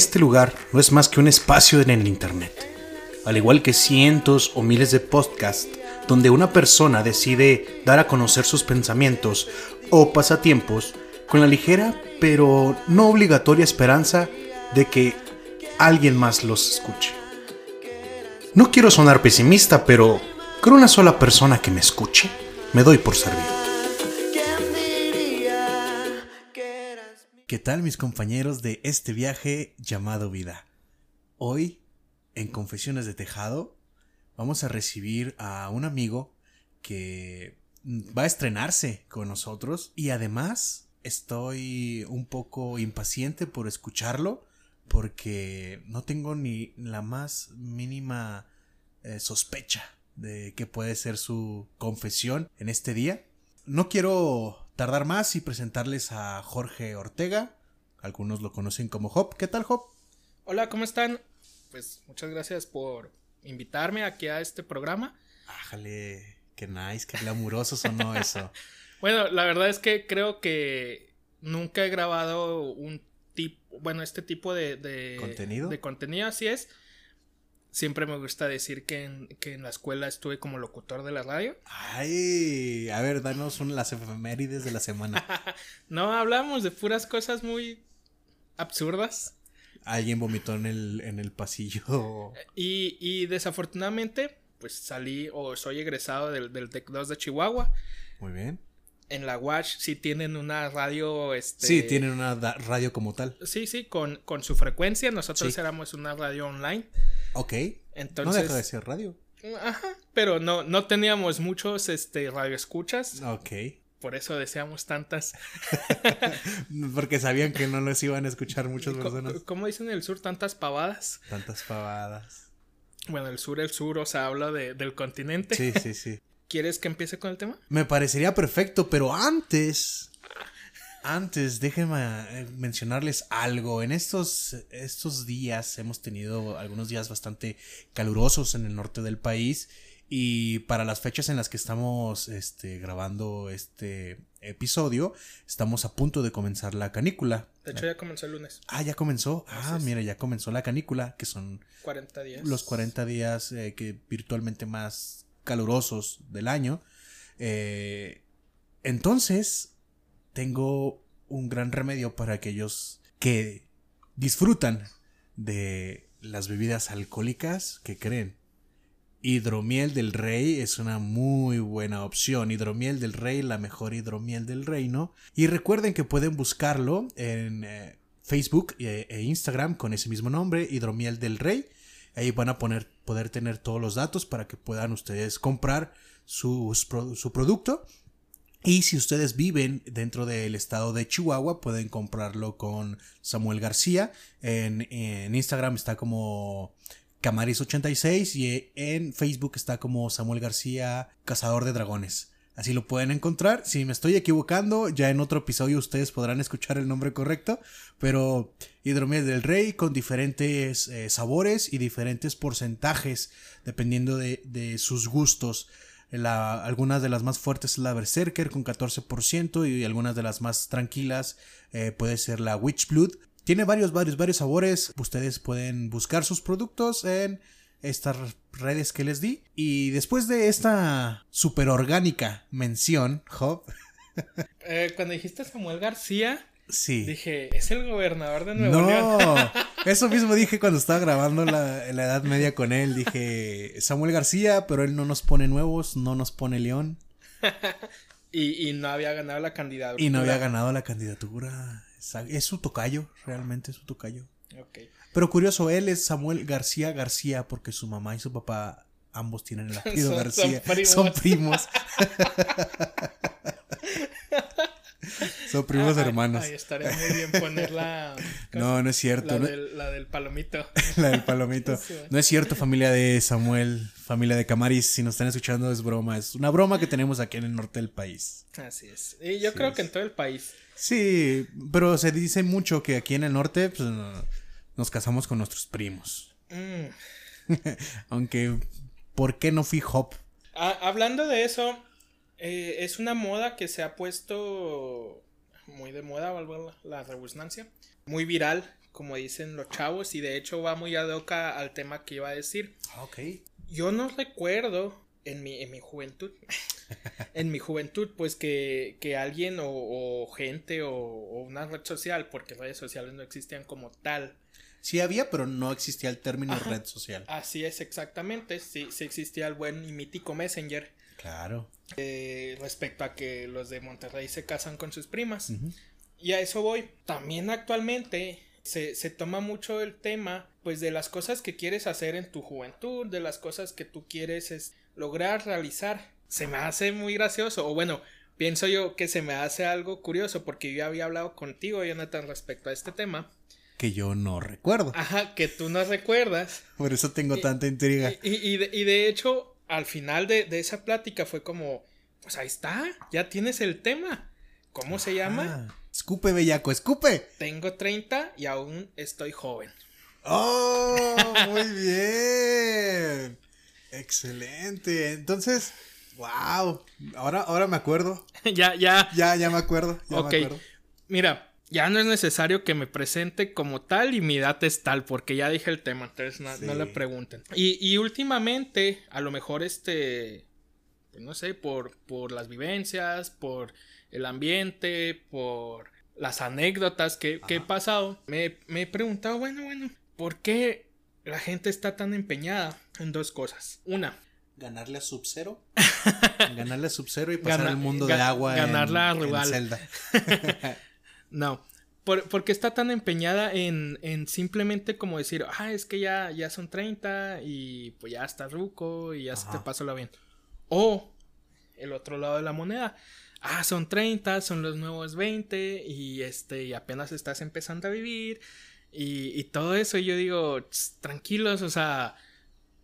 Este lugar no es más que un espacio en el Internet, al igual que cientos o miles de podcasts donde una persona decide dar a conocer sus pensamientos o pasatiempos con la ligera pero no obligatoria esperanza de que alguien más los escuche. No quiero sonar pesimista, pero con una sola persona que me escuche, me doy por servido. Tal mis compañeros de este viaje llamado vida? Hoy, en Confesiones de Tejado, vamos a recibir a un amigo que va a estrenarse con nosotros y además estoy un poco impaciente por escucharlo porque no tengo ni la más mínima eh, sospecha de que puede ser su confesión en este día. No quiero tardar más y presentarles a Jorge Ortega. Algunos lo conocen como Hop. ¿Qué tal, Hop? Hola, ¿cómo están? Pues muchas gracias por invitarme aquí a este programa. Ájale, qué nice, qué glamuroso sonó eso. bueno, la verdad es que creo que nunca he grabado un tipo, bueno, este tipo de, de contenido. De contenido, así es. Siempre me gusta decir que en, que en la escuela estuve como locutor de la radio. Ay, a ver, danos una, las efemérides de la semana. no, hablamos de puras cosas muy absurdas. Alguien vomitó en el, en el pasillo. Y, y desafortunadamente, pues salí o soy egresado del, del TEC 2 de Chihuahua. Muy bien. En la Watch sí tienen una radio. Este... Sí, tienen una radio como tal. Sí, sí, con, con su frecuencia. Nosotros éramos una radio online. Ok. Entonces, no deja de ser radio. Ajá. Pero no, no teníamos muchos este, radioescuchas. Ok. Por eso deseamos tantas. Porque sabían que no les iban a escuchar muchas personas. ¿Cómo dicen en el sur? Tantas pavadas. Tantas pavadas. Bueno, el sur, el sur, o sea, habla de, del continente. Sí, sí, sí. ¿Quieres que empiece con el tema? Me parecería perfecto, pero antes. Antes, déjenme eh, mencionarles algo. En estos, estos días hemos tenido algunos días bastante calurosos en el norte del país. Y para las fechas en las que estamos este, grabando este episodio, estamos a punto de comenzar la canícula. De hecho, ya comenzó el lunes. Ah, ya comenzó. Ah, mira, ya comenzó la canícula, que son 40 días. Los 40 días eh, que virtualmente más calurosos del año. Eh, entonces, tengo un gran remedio para aquellos que disfrutan de las bebidas alcohólicas que creen. Hidromiel del Rey es una muy buena opción. Hidromiel del Rey, la mejor hidromiel del reino. Y recuerden que pueden buscarlo en eh, Facebook e, e, Instagram con ese mismo nombre, Hidromiel del Rey. Ahí van a poder tener todos los datos para que puedan ustedes comprar su, su producto. Y si ustedes viven dentro del estado de Chihuahua, pueden comprarlo con Samuel García. En, en Instagram está como Camaris86 y en Facebook está como Samuel García, Cazador de Dragones. Así lo pueden encontrar. Si me estoy equivocando, ya en otro episodio ustedes podrán escuchar el nombre correcto. Pero hidromiel del rey con diferentes eh, sabores y diferentes porcentajes dependiendo de, de sus gustos. Algunas de las más fuertes es la Berserker con 14% y algunas de las más tranquilas eh, puede ser la Witch Blood. Tiene varios, varios, varios sabores. Ustedes pueden buscar sus productos en estas redes que les di. Y después de esta super orgánica mención, Job. Eh, cuando dijiste Samuel García, Sí. Dije, ¿es el gobernador de Nuevo León? No, eso mismo dije cuando estaba grabando la, Edad Media con él. Dije, Samuel García, pero él no nos pone nuevos, no nos pone León. y, no había ganado la candidatura. Y no había ganado la candidatura. Es su tocayo, realmente es su tocayo. Pero curioso, él es Samuel García García porque su mamá y su papá ambos tienen el apellido García. Son primos. Son primos hermanos. Ahí estaría muy bien poner la. no, no es cierto. La, Del, palomito. la del palomito. No es cierto, familia de Samuel, familia de Camaris. Si nos están escuchando, es broma. Es una broma que tenemos aquí en el norte del país. Así es. Y yo creo que en todo el país. Sí, pero se dice mucho que aquí en el norte pues, nos casamos con nuestros primos. Mm. Aunque, ¿por qué no fui hop? Ah, hablando de eso, eh, es una moda que se ha puesto muy de moda, la, la rebusnancia, muy viral como dicen los chavos, y de hecho va muy ad hoc al tema que iba a decir. Ah, Ok. Yo no recuerdo en mi, en mi juventud, en mi juventud, pues que, que alguien o, o gente o, o una red social, porque redes sociales no existían como tal. Sí había, pero no existía el término Ajá. red social. Así es exactamente, sí, sí existía el buen y mítico Messenger Claro. eh, respecto a que los de Monterrey se casan con sus primas. Y a eso voy. También actualmente se, se toma mucho el tema, pues, de las cosas que quieres hacer en tu juventud, de las cosas que tú quieres es lograr realizar. Se me hace muy gracioso, o bueno, pienso yo que se me hace algo curioso, porque yo ya había hablado contigo, Jonathan, respecto a este tema. Que yo no recuerdo. Ajá, que tú no recuerdas. Por eso tengo tanta intriga. Y, y- y de, y de hecho, al final de, de esa plática fue como, pues ahí está, ya tienes el tema. ¿Cómo se llama? Escupe, bellaco, escupe. Tengo 30 y aún estoy joven. ¡Oh! Muy bien. Excelente. Entonces, wow. Ahora, ahora me acuerdo. ya, ya. Ya, ya me acuerdo. Ya ok. me acuerdo. Mira, ya no es necesario que me presente como tal y mi edad es tal, porque ya dije el tema, entonces no, le pregunten. Y, y últimamente, a lo mejor este, pues no sé, por, por las vivencias, por el ambiente, por las anécdotas que, que he pasado, me, me he preguntado, bueno, bueno, ¿por qué la gente está tan empeñada en dos cosas? Una, Ganarle a Sub-Zero. Ganarle a Sub-Zero y pasar Gana- al mundo de agua. ganarla a en, en Rugal. Zelda. No. Por, porque está tan empeñada en, en simplemente como decir, ah, es que ya, ya son 30 y pues ya está ruco y ya se te pasó la bien. O el otro lado de la moneda. Ah, son 30, son los nuevos 20 y este y apenas estás empezando a vivir y, y todo eso. Y yo digo, "Tss, tranquilos, o sea,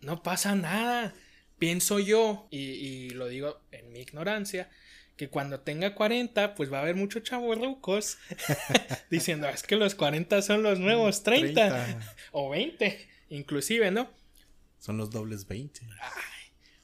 no pasa nada. Pienso yo, y, y lo digo en mi ignorancia, que cuando tenga 40, pues va a haber muchos chavos rucos diciendo, "Ah, es que los 40 son los nuevos 30, 30. o 20, inclusive, ¿no? Son los dobles 20.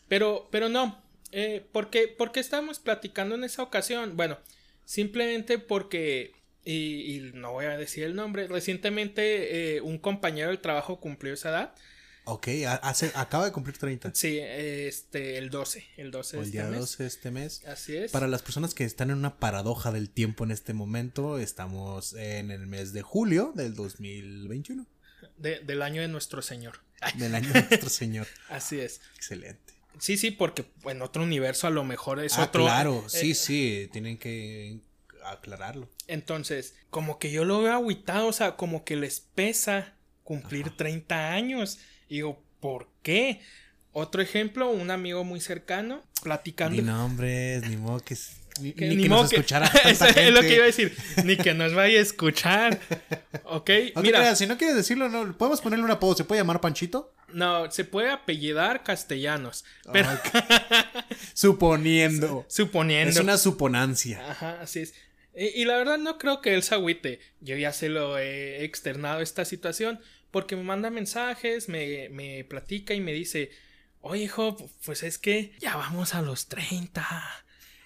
Pero, pero no, eh, porque, porque estábamos platicando en esa ocasión, bueno, simplemente porque, y, y no voy a decir el nombre, recientemente eh, un compañero del trabajo cumplió esa edad, Ok, hace, acaba de cumplir 30. sí, este, el 12, el 12 O de el este día mes. 12 de este mes. Así es. Para las personas que están en una paradoja del tiempo en este momento, estamos en el mes de julio del 2021, de- del año de nuestro Señor. del año de nuestro Señor. Así es. Excelente. Sí, sí, porque en otro universo a lo mejor es ah, otro. claro, eh, sí, sí, tienen que aclararlo. Entonces, como que yo lo veo agüitado, o sea, como que les pesa cumplir 30 años. Y digo, ¿por qué? Otro ejemplo, un amigo muy cercano, platicando. Ni nombres, ni modo que, ni, que ni ni que nos que- escuchara Eso tanta es lo que gente. iba a decir. Ni que nos vaya a escuchar. Ok, No mira, creas, si no quieres decirlo, no, podemos ponerle un apodo. ¿Se puede llamar Panchito? no, se puede apellidar castellanos. Pero Ok. Suponiendo. suponiendo. Es una suponancia. Ajá, así es. Y, y la verdad no creo que él se agüite. Yo ya se lo he externado esta situación porque me manda mensajes, me, me platica y me dice, oye hijo, pues es que ya vamos a los 30.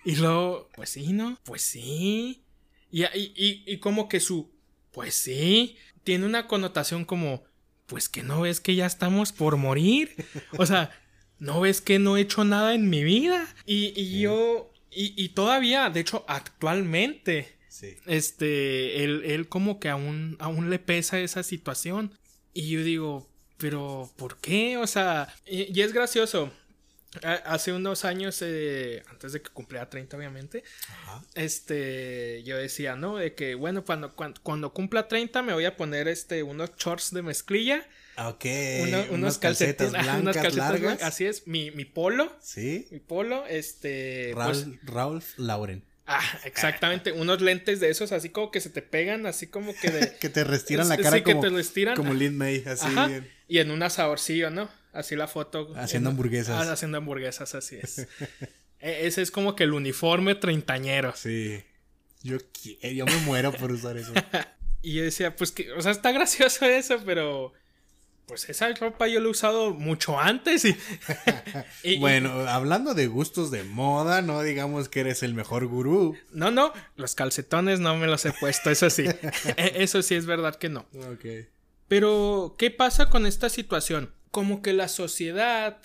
Y luego, pues sí, ¿no? Pues sí. Y, y, y, y como que su, pues sí, tiene una connotación como, pues que no ves que ya estamos por morir. O sea, no ves que no he hecho nada en mi vida. Y, y yo, y, y todavía, de hecho, actualmente, Sí. este, él, él como que aún, aún le pesa esa situación. Y yo digo, pero ¿por qué? O sea, y, y es gracioso. Hace unos años, eh, antes de que cumpliera 30, obviamente, Ajá. este, yo decía, ¿no? De que, bueno, cuando, cuando, cuando cumpla 30 me voy a poner, este, unos shorts de mezclilla, Ok. uno- unos, unas calcetas ajá, unas blancas calcetas largas. blancas, así es, mi, mi polo, Sí. mi polo, este, pues, Ralph, Ralph Lauren. Ah, exactamente, unos lentes de esos, así como que se te pegan, así como que de... Que te restiran la Sí, cara que como, te lo estiran. como Lin May, así. Bien. y en un asadorcillo, ¿no? Así la foto. Haciendo en- hamburguesas. Ah, haciendo hamburguesas, así es. E- Ese es como que el uniforme treintañero. Sí. Yo, qui- yo me muero por usar eso. Y yo decía, pues que, o sea, está gracioso eso, pero pues esa ropa yo la he usado mucho antes y... y- bueno, hablando de gustos de moda, no digamos que eres el mejor gurú. No, no, los calcetones no me los he puesto, eso sí. E- eso sí es verdad que no. Ok. Pero, ¿qué pasa con esta situación? Como que la sociedad,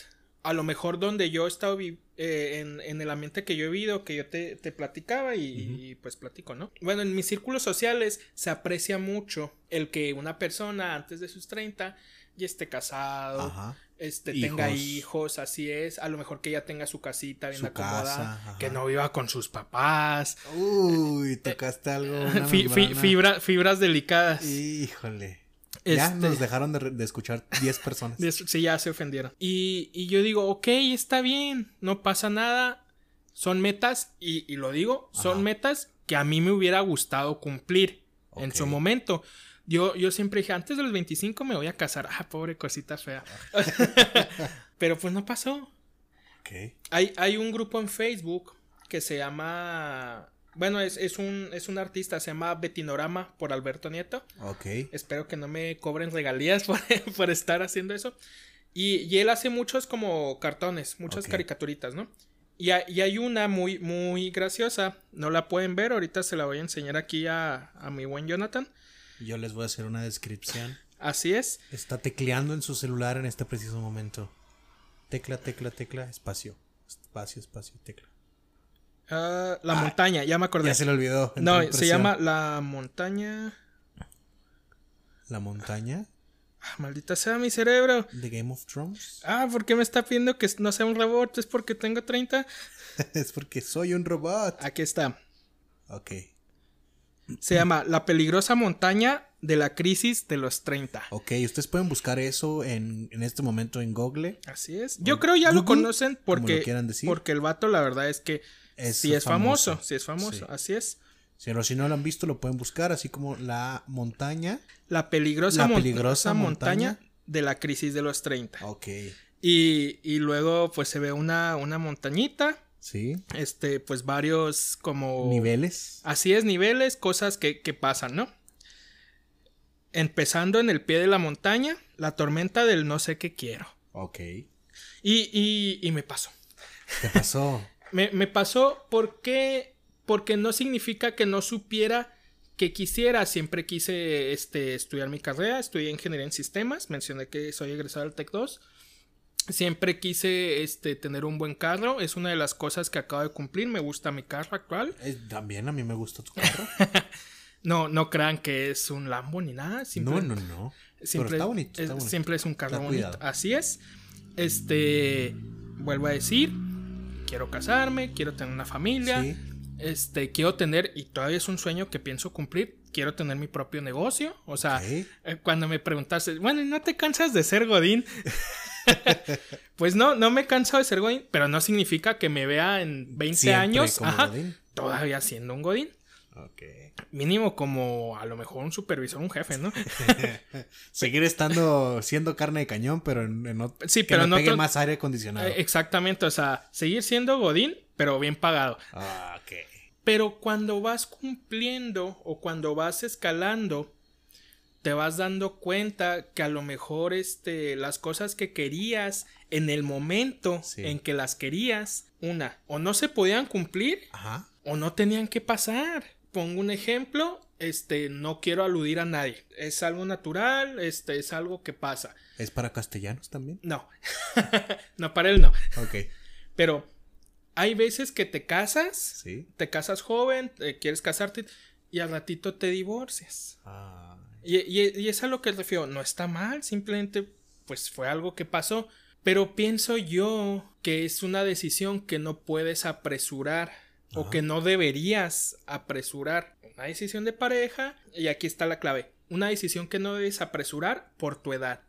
a lo mejor donde yo he estado eh, en, en el ambiente que yo he vivido, que yo te, te platicaba y, y, pues platico, ¿no? Bueno, en mis círculos sociales se aprecia mucho el que una persona antes de sus 30 ya esté casado, Ajá. este, Hijos. tenga hijos, así es, a lo mejor que ya tenga su casita bien Su acomodada, casa, que no viva con sus papás, Uy, tocaste algo. una fi- fi- membrana. fibra- fibras delicadas. Híjole. Ya Este- nos dejaron de, de escuchar 10 personas. Sí, ya se ofendieron. Y, y yo digo, ok, está bien, no pasa nada. Son metas, y, y lo digo, son metas que a mí me hubiera gustado cumplir en su momento. Yo, yo siempre dije, antes de los 25 me voy a casar. Ah, pobre cosita fea. Pero pues no pasó. Hay, hay un grupo en Facebook que se llama... Bueno, es, es, un, es un artista, se llama Betinorama por Alberto Nieto. Ok. Espero que no me cobren regalías por, por estar haciendo eso. Y, y él hace muchos como cartones, muchas caricaturitas, ¿no? Y, hay- y hay una muy, muy graciosa. No la pueden ver, ahorita se la voy a enseñar aquí a, a mi buen Jonathan. Yo les voy a hacer una descripción. Así es. Está tecleando en su celular en este preciso momento. Tecla, tecla, tecla, espacio. Espacio, espacio, tecla. Ah, la Ah, montaña, ya me acordé. Ya se le olvidó. no, se llama La Montaña. La montaña Ah, maldita sea mi cerebro. de Game of Thrones. Ah, ¿por qué me está pidiendo que no sea un robot? Es porque tengo 30. es porque soy un robot. Aquí está. Ok. Se llama La peligrosa montaña de la crisis de los 30. Ok, ustedes pueden buscar eso en, en este momento en Google. Así es. Yo creo ya lo conocen porque, lo quieran decir. porque el vato la verdad es que Es sí es famoso. famoso. Sí es famoso. Sí. Así es. Si no, si no lo han visto, lo pueden buscar, así como la montaña. La peligrosa, La mon- peligrosa montaña, montaña. de la crisis de los 30. Ok. Y, y luego pues se ve una, una montañita. Sí. Este, pues varios como... Niveles. Así es, niveles, cosas que, que pasan, ¿no? Empezando en el pie de la montaña, la tormenta del no sé qué quiero. Ok. Y, y, y me pasó. ¿Qué pasó? Me, me pasó porque, porque no significa que no supiera que quisiera. Siempre quise este, estudiar mi carrera. Estudié ingeniería en sistemas. Mencioné que soy egresado del TEC 2. Siempre quise este, tener un buen carro. Es una de las cosas que acabo de cumplir. Me gusta mi carro actual. Eh, También a mí me gusta tu carro. No, no crean que es un Lambo ni nada. Simple- no, no, no. Siempre, Pero está bonito, está es, bonito. siempre es un carro Está bonito. cuidado. Así es. Este, vuelvo a decir, quiero casarme, quiero tener una familia, Sí. este, quiero tener, y todavía es un sueño que pienso cumplir, quiero tener mi propio negocio. O sea, eh, cuando me preguntaste, bueno, ¿y ¿no te cansas de ser Godín? pues no, no me canso de ser Godín, pero no significa que me vea en 20 Siempre años, como ajá, Godín. todavía siendo un Godín. Ok. Mínimo como a lo mejor un supervisor, un jefe, ¿no? Seguir estando siendo carne de cañón, pero en, en ot- Sí, que pero me no pegue más aire acondicionado. Eh, Exactamente, o sea, seguir siendo Godín, pero bien pagado. Ah, ok. Pero cuando vas cumpliendo o cuando vas escalando, te vas dando cuenta que a lo mejor este, las cosas que querías en el momento Sí. en que las querías, una, o no se podían cumplir Ajá. o no tenían que pasar. Pongo un ejemplo, este, no quiero aludir a nadie. Es algo natural, este, es algo que pasa. ¿Es para castellanos también? No, no para él no. Ok. Pero hay veces que te casas, Sí. te casas joven, eh, quieres casarte y al ratito te divorcias. Ah, Y, y- y es a lo que refiero, no está mal, simplemente pues fue algo que pasó. Pero pienso yo que es una decisión que no puedes apresurar o que no deberías apresurar. Una decisión de pareja, y aquí está la clave, una decisión que no debes apresurar por tu edad.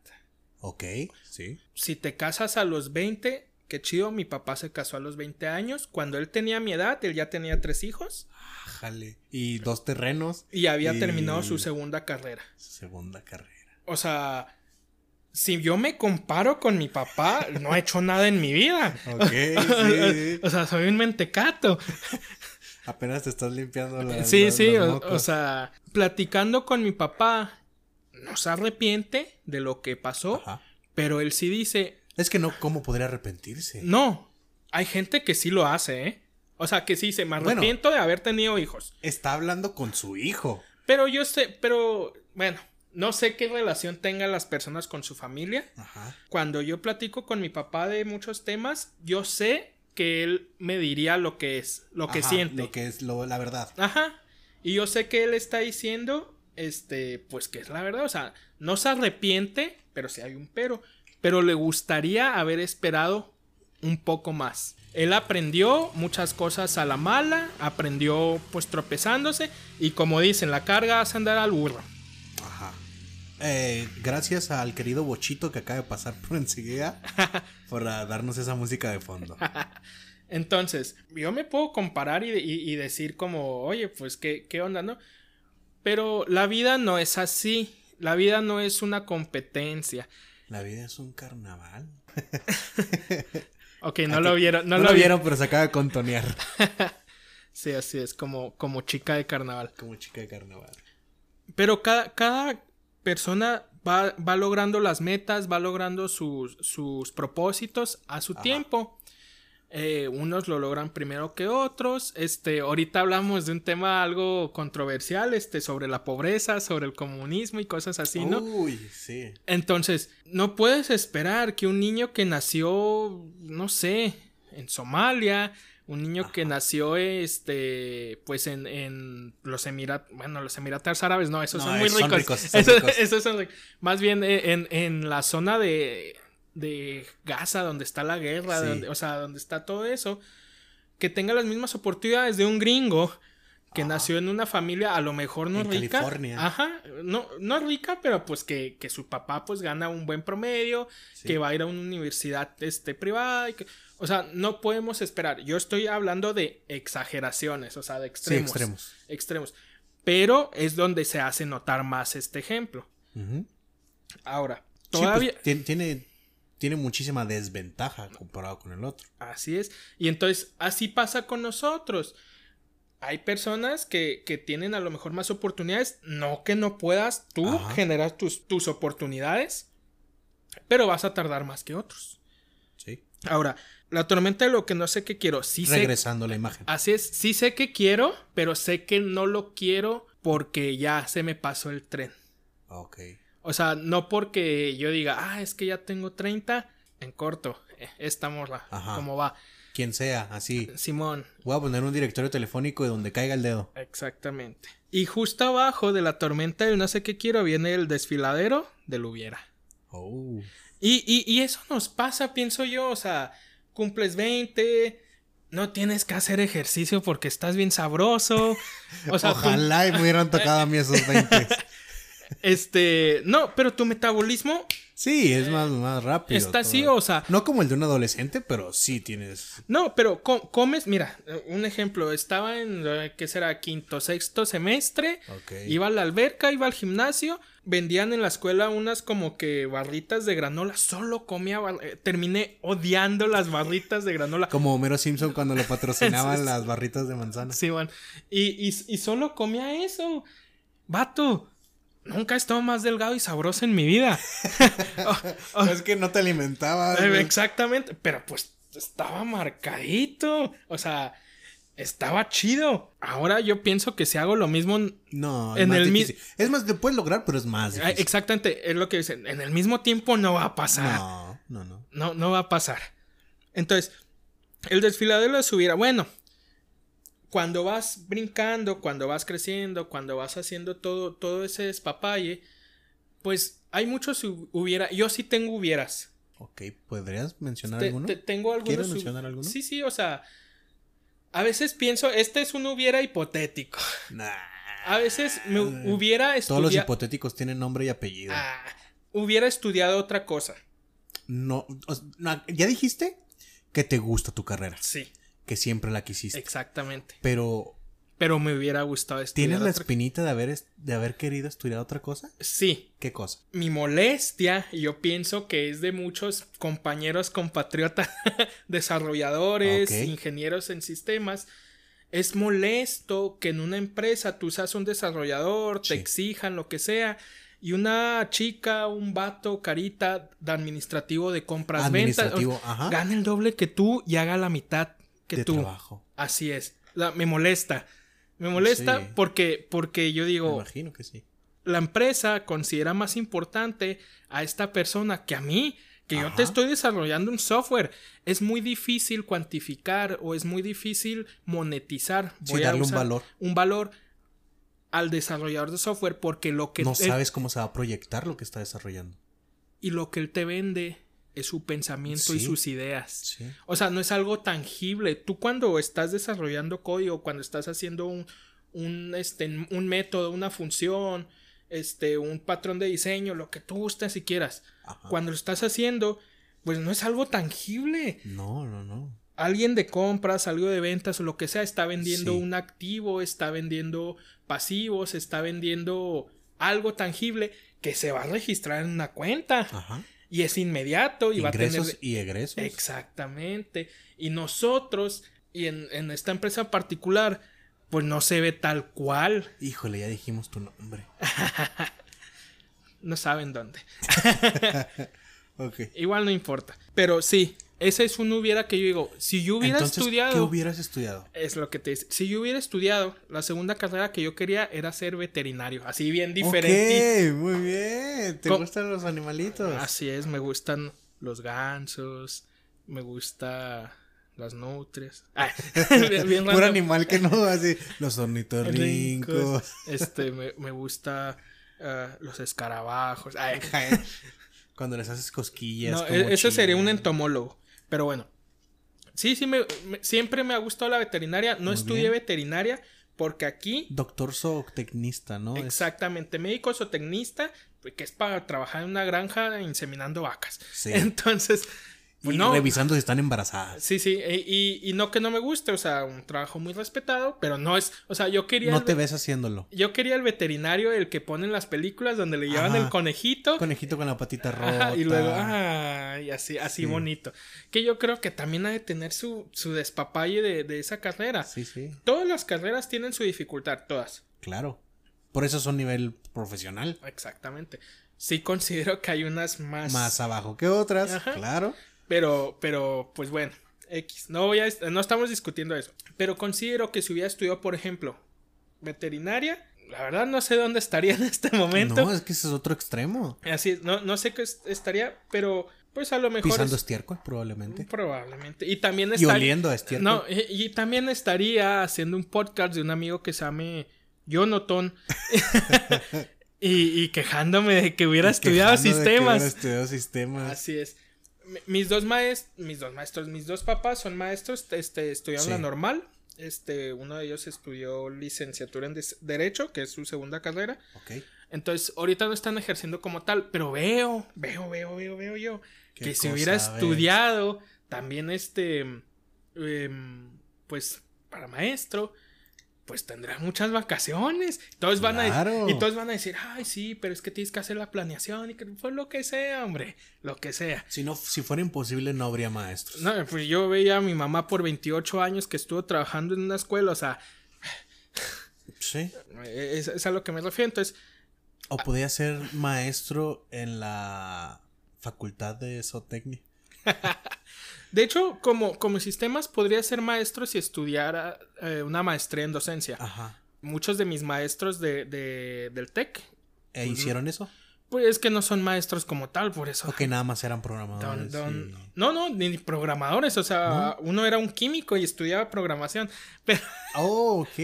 ok. Sí. si te casas a los 20, qué chido, mi papá se casó a los 20 años. Cuando él tenía mi edad, él ya tenía tres hijos Jale. Y dos terrenos. y había Y- terminado su segunda carrera. Segunda carrera. O sea, si yo me comparo con mi papá, no he hecho nada en mi vida. Ok, sí. O sea, soy un mentecato. Apenas te estás limpiando la, Sí, la- sí, o sea, platicando con mi papá, no se arrepiente de lo que pasó, pero él sí dice... Es que no, ¿cómo podría arrepentirse? No, hay gente que sí lo hace, ¿eh? O sea, que sí se me arrepiento de haber tenido hijos. Está hablando con su hijo. Pero yo sé, pero bueno, no sé qué relación tengan las personas con su familia. Ajá. Cuando yo platico con mi papá de muchos temas, yo sé que él me diría lo que es, lo que siente. Lo que es lo, la verdad. Ajá. Y yo sé que él está diciendo, este, pues que es la verdad. O sea, no se arrepiente, pero sí hay un pero. Pero le gustaría haber esperado un poco más. Él aprendió muchas cosas a la mala, aprendió pues tropezándose y como dicen, la carga hace andar al burro. Ajá. Eh, gracias al querido Bochito que acaba de pasar por enseguida por darnos esa música de fondo. Entonces, yo me puedo comparar y, decir como, oye, pues ¿qué, qué onda, ¿no? Pero la vida no es así. La vida no es una competencia. La vida es un carnaval. Ok, no lo vieron. No, lo, vieron, pero se acaba de contonear. sí, así es, como, como chica de carnaval. Como chica de carnaval. Pero cada, cada persona va, va, logrando las metas, va logrando sus, sus propósitos a su tiempo. Eh, unos lo logran primero que otros. Este, ahorita hablamos de un tema algo controversial, este, sobre la pobreza, sobre el comunismo y cosas así, ¿no? Uy, sí. Entonces, no puedes esperar que un niño que nació, no sé, en Somalia, un niño que nació, este, pues en, en los Emiratos, bueno, los Emiratos Árabes, no, esos son muy ricos. Esos, son ricos. Más bien eh, en, en la zona de de Gaza, donde está la guerra, o sea, donde está todo eso, que tenga las mismas oportunidades de un gringo que nació en una familia a lo mejor no rica. California. Ajá, no, no rica, pero pues que, que, su papá pues gana un buen promedio, que va a ir a una universidad este, privada. o sea, no podemos esperar. Yo estoy hablando de exageraciones, o sea, de extremos. extremos. Extremos. Pero es donde se hace notar más este ejemplo. Ahora, pues, todavía... tiene, tiene muchísima desventaja comparado con el otro. Así es. Y entonces, así pasa con nosotros. Hay personas que, tienen a lo mejor más oportunidades. No que no puedas tú generar tus, tus oportunidades. Pero vas a tardar más que otros. Sí. Ahora, la tormenta de lo que no sé qué quiero. Sí Regresando a la imagen. Así es. Sí sé que quiero, pero sé que no lo quiero porque ya se me pasó el tren. Ok. O sea, no porque yo diga, ah, es que ya tengo 30, en corto, eh, esta morra, ¿cómo va? Quien sea, así. Simón. Voy a poner un directorio telefónico de donde caiga el dedo. Exactamente. Y justo abajo de la tormenta del no sé qué quiero viene el desfiladero del hubiera. Oh. Y, y, y eso nos pasa, pienso yo, o sea, cumples 20, no tienes que hacer ejercicio porque estás bien sabroso. O sea, Ojalá y me hubieran tocado a mí esos 20. Este, no, pero tu metabolismo. Sí, es más, más rápido. Está así, o sea. No como el de un adolescente, pero sí tienes. No, pero comes, mira, un ejemplo. Estaba en, ¿qué será? Quinto, sexto semestre. Iba a la alberca, iba al gimnasio. Vendían en la escuela unas como que barritas de granola. Solo comía. Eh, terminé odiando las barritas de granola. Como Homero Simpson cuando le patrocinaban las barritas de manzana. Sí, bueno. Y, y, y solo comía eso. Vato nunca he estado más delgado y sabroso en mi vida. es que no te alimentaba. Eh, exactamente, pero pues estaba marcadito. O sea, estaba chido. Ahora yo pienso que si hago lo mismo no, en el mismo es más te puedes lograr, pero es más difícil. Exactamente, es lo que dicen, en el mismo tiempo no va a pasar. No, no, no. No no va a pasar. Entonces, el desfiladero de subiera, bueno, cuando vas brincando, cuando vas creciendo, cuando vas haciendo todo, todo ese despapalle, pues hay muchos hubiera. Yo sí tengo hubieras. Ok, ¿podrías mencionar alguno? tengo algunos. ¿Quieres mencionar alguno? Sí, sí, o sea. A veces pienso, este es un hubiera hipotético. Nah. A veces me hubiera estudiado. Todos los hipotéticos tienen nombre y apellido. Ah, hubiera estudiado otra cosa. No, ¿ya dijiste que te gusta tu carrera? Sí que siempre la quisiste. Exactamente. Pero. Pero me hubiera gustado estudiar. ¿Tienes la espinita de haber, de haber querido estudiar otra cosa? Sí. ¿Qué cosa? Mi molestia, yo pienso que es de muchos compañeros compatriotas, desarrolladores, ingenieros en sistemas. Es molesto que en una empresa tú seas un desarrollador, te exijan lo que sea y una chica, un vato, carita de administrativo de compras, ventas, gane el doble que tú y haga la mitad que de tú. trabajo. Así es. La- me molesta. Me molesta Sí. porque, porque yo Me digo, imagino que sí. la empresa considera más importante a esta persona que a mí, que yo te estoy desarrollando un software. Es muy difícil cuantificar o es muy difícil monetizar. Sí, Voy a darle un valor. Un valor al desarrollador de software porque lo que No él- sabes cómo se va a proyectar lo que está desarrollando. y lo que él te vende es su pensamiento y sus ideas. Sí. O sea, no es algo tangible. Tú cuando estás desarrollando código, cuando estás haciendo un, un, este, un método, una función, este, un patrón de diseño, lo que tú gustes y quieras, Ajá. cuando lo estás haciendo, pues no es algo tangible. No, no, no. Alguien de compras, algo de ventas o lo que sea, está vendiendo Sí. un activo, está vendiendo pasivos, está vendiendo algo tangible que se va a registrar en una cuenta Ajá. Y es inmediato y va a Ingresos tener y egresos. Exactamente. Y nosotros, y en, en esta empresa particular, pues no se ve tal cual. Híjole, ya dijimos tu nombre. No saben dónde. Igual no importa. Pero sí, ese es un hubiera que yo digo, si yo hubiera Entonces, estudiado... ¿qué hubieras estudiado? Es lo que te dice. Si yo hubiera estudiado, la segunda carrera que yo quería era ser veterinario. Así bien diferente. Ok, muy bien. ¿Te gustan los animalitos? Así es, me gustan los gansos, me gusta las nutrias. Bien- bien Puro animal que no, así. Los ornitorrincos. Rincos. Este, me, me gusta ah, los escarabajos. Ay, Cuando les haces cosquillas. no, como e- ese sería un entomólogo. Pero bueno. Sí, sí, me, me- siempre me ha gustado la veterinaria. No Muy estudié bien. veterinaria porque aquí, Doctor zootecnista, ¿no? Exactamente, médico zootecnista, pues, que es para trabajar en una granja inseminando vacas. Sí. Entonces, y no. revisando si están embarazadas. Sí, sí, e- y, y no que no me guste, o sea, un trabajo muy respetado, pero no es, o sea, yo quería... No te ve- ves haciéndolo. Yo quería el veterinario, el que pone en las películas donde le llevan el conejito. Conejito con la patita rota. Ajá, y luego, ah, y así, así Sí. bonito. Que yo creo que también ha de tener su, su despapalle de, de esa carrera. Sí, sí, Todas las carreras tienen su dificultad, todas. claro. Por eso son nivel profesional. Exactamente. Sí considero que hay unas más. Más abajo que otras, Ajá. claro. Pero, pero, pues bueno, X. No voy a, no estamos discutiendo eso. Pero considero que si hubiera estudiado, por ejemplo, veterinaria, la verdad no sé dónde estaría en este momento. No, es que ese es otro extremo. Así es, no, no sé qué es- estaría, pero pues a lo mejor. Pisando es- estiércol, probablemente. Probablemente. Y también Y estaría. oliendo a estiércol. No, y, y también estaría haciendo un podcast de un amigo que se llame Jonathan. y, y quejándome de que hubiera estudiado Quejando de que sistemas. hubiera estudiado sistemas. Así es. Mi- Mis dos maestros, mis dos maestros, mis dos papás son maestros, este, estudiaron Sí. la normal. Este, uno de ellos estudió licenciatura en Derecho, que es su segunda carrera. Entonces, ahorita no están ejerciendo como tal, pero veo, veo, veo, veo, veo yo ¿Qué que si hubiera ves? estudiado también este, em, pues para maestro, pues tendrá muchas vacaciones. Todos van a Claro. y todos van a decir, ay sí, pero es que tienes que hacer la planeación y que pues lo que sea, hombre, lo que sea. Si no, si fuera imposible, no habría maestros. No, pues yo veía a mi mamá por 28 años que estuvo trabajando en una escuela, o sea, Sí. es, es a lo que me refiero. Entonces, O podía ser maestro en la facultad de zootecnia. De hecho, como, como sistemas podría ser maestro si estudiara eh, una maestría en docencia. Ajá. Muchos de mis maestros de, de- del TEC, ¿E hicieron eso? pues es que no son maestros como tal, por eso. O que nada más eran programadores. don- y- No, no, ni programadores, o sea, uno era un químico y estudiaba programación, pero Oh, ok,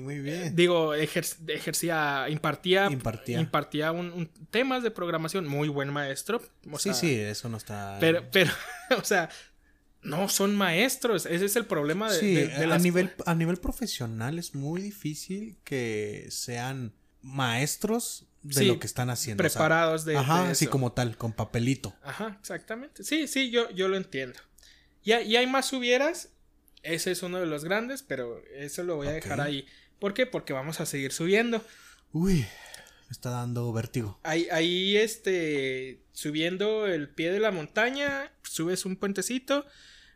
muy bien. digo, ejer- ejercía, impartía, Impartía. impartía un, un- temas de programación, muy buen maestro. o sí, sea, sí, eso no está. Pero, pero, o sea, no son maestros, ese es el problema de, sí, de- de a, nivel, a nivel profesional es muy difícil que sean maestros de Sí, lo que están haciendo. o sea, preparados de, Ajá, de así eso. como tal, con papelito. Ajá, exactamente. Sí, sí, yo, yo lo entiendo. Y, hay- y hay más hubieras. Ese es uno de los grandes, pero eso lo voy a dejar ahí. ¿Por qué? Porque vamos a seguir subiendo. Uy, me está dando vértigo. Ahí, ahí, este, subiendo el pie de la montaña, subes un puentecito.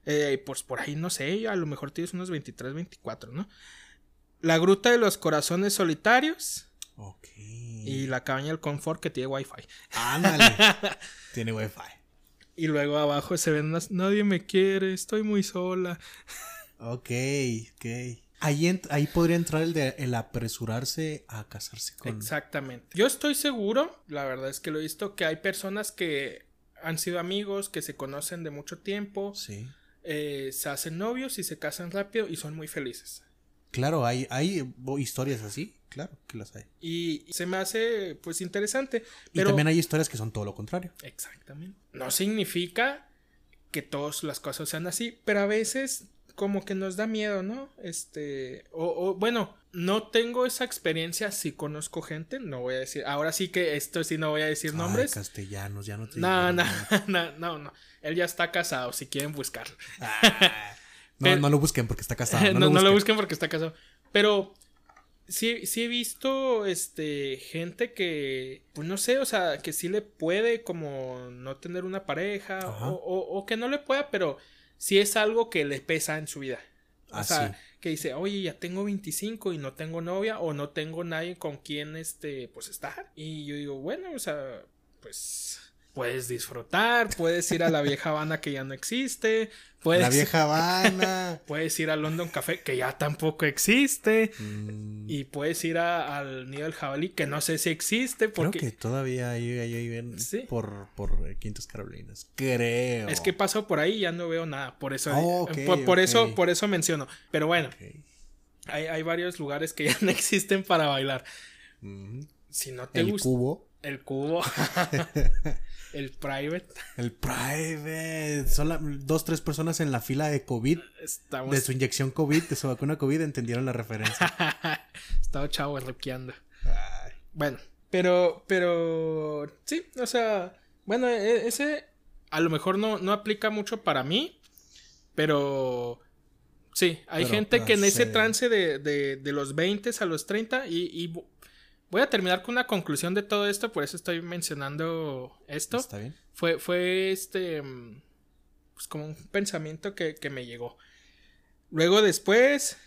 Eh, pues por ahí, no sé, a lo mejor tienes unos 23, 24, ¿no? La gruta de los corazones solitarios. Ok. Y la cabaña del confort que tiene wifi. Ándale. tiene wifi. Y luego abajo se ven unas, nadie me quiere, estoy muy sola. Ok, ok. Ahí, ahí podría entrar el de el apresurarse a casarse con. Exactamente. Yo estoy seguro, la verdad es que lo he visto, que hay personas que han sido amigos, que se conocen de mucho tiempo, Sí. Eh, se hacen novios y se casan rápido y son muy felices. Claro, hay, hay historias así. Claro que las hay. Y se me hace pues interesante. Y Pero también hay historias que son todo lo contrario. Exactamente. No significa que todas las cosas sean así, pero a veces como que nos da miedo, ¿no? Este, o, o, bueno, no tengo esa experiencia, sí conozco gente, no voy a decir, ahora sí que esto sí no voy a decir nombres. Ay, castellanos, ya no te No, no, no, no, no, él ya está casado, si quieren buscarlo. Ah. No, Pero- no lo busquen porque está casado. no, No, no lo, busquen. porque está casado. Pero sí, sí he visto este gente que, pues no sé, o sea, que sí le puede como no tener una pareja o, o- o que no le pueda, pero sí es algo que le pesa en su vida. O Ah, sea, sí. Que dice, oye, ya tengo 25 y no tengo novia o no tengo nadie con quien, este, pues estar. Y yo digo, bueno, o sea, pues puedes disfrutar, puedes ir a la vieja Habana que ya no existe, puedes... La vieja Habana. Puedes ir al London Café, que ya tampoco existe. Mm, Y puedes ir a- al Nido del Jabalí, que no sé si existe. Creo Porque que todavía hay, hay, hay Sí. por, por eh, Quintas Carolinas. Creo. es que paso por ahí y ya no veo nada. Por eso, Oh, ok, por, por eso, por eso menciono. Pero bueno, hay, hay varios lugares que ya no existen para bailar. Si no te El gusta cubo. el cubo, el private, El private. Son la- dos, tres personas en la fila de COVID. estamos. De su inyección COVID, de su vacuna COVID, entendieron la referencia. Estaba chavo roqueando. Bueno, pero, pero, sí, o sea, bueno, e- ese a lo mejor no, no aplica mucho para mí, pero sí, hay Pero, gente que en ese trance de, de, de los 20 a los 30 y, voy a terminar con una conclusión de todo esto, por eso estoy mencionando esto. ¿Está bien? Fue, fue este, mm, pues como un pensamiento que, que me llegó. Luego después,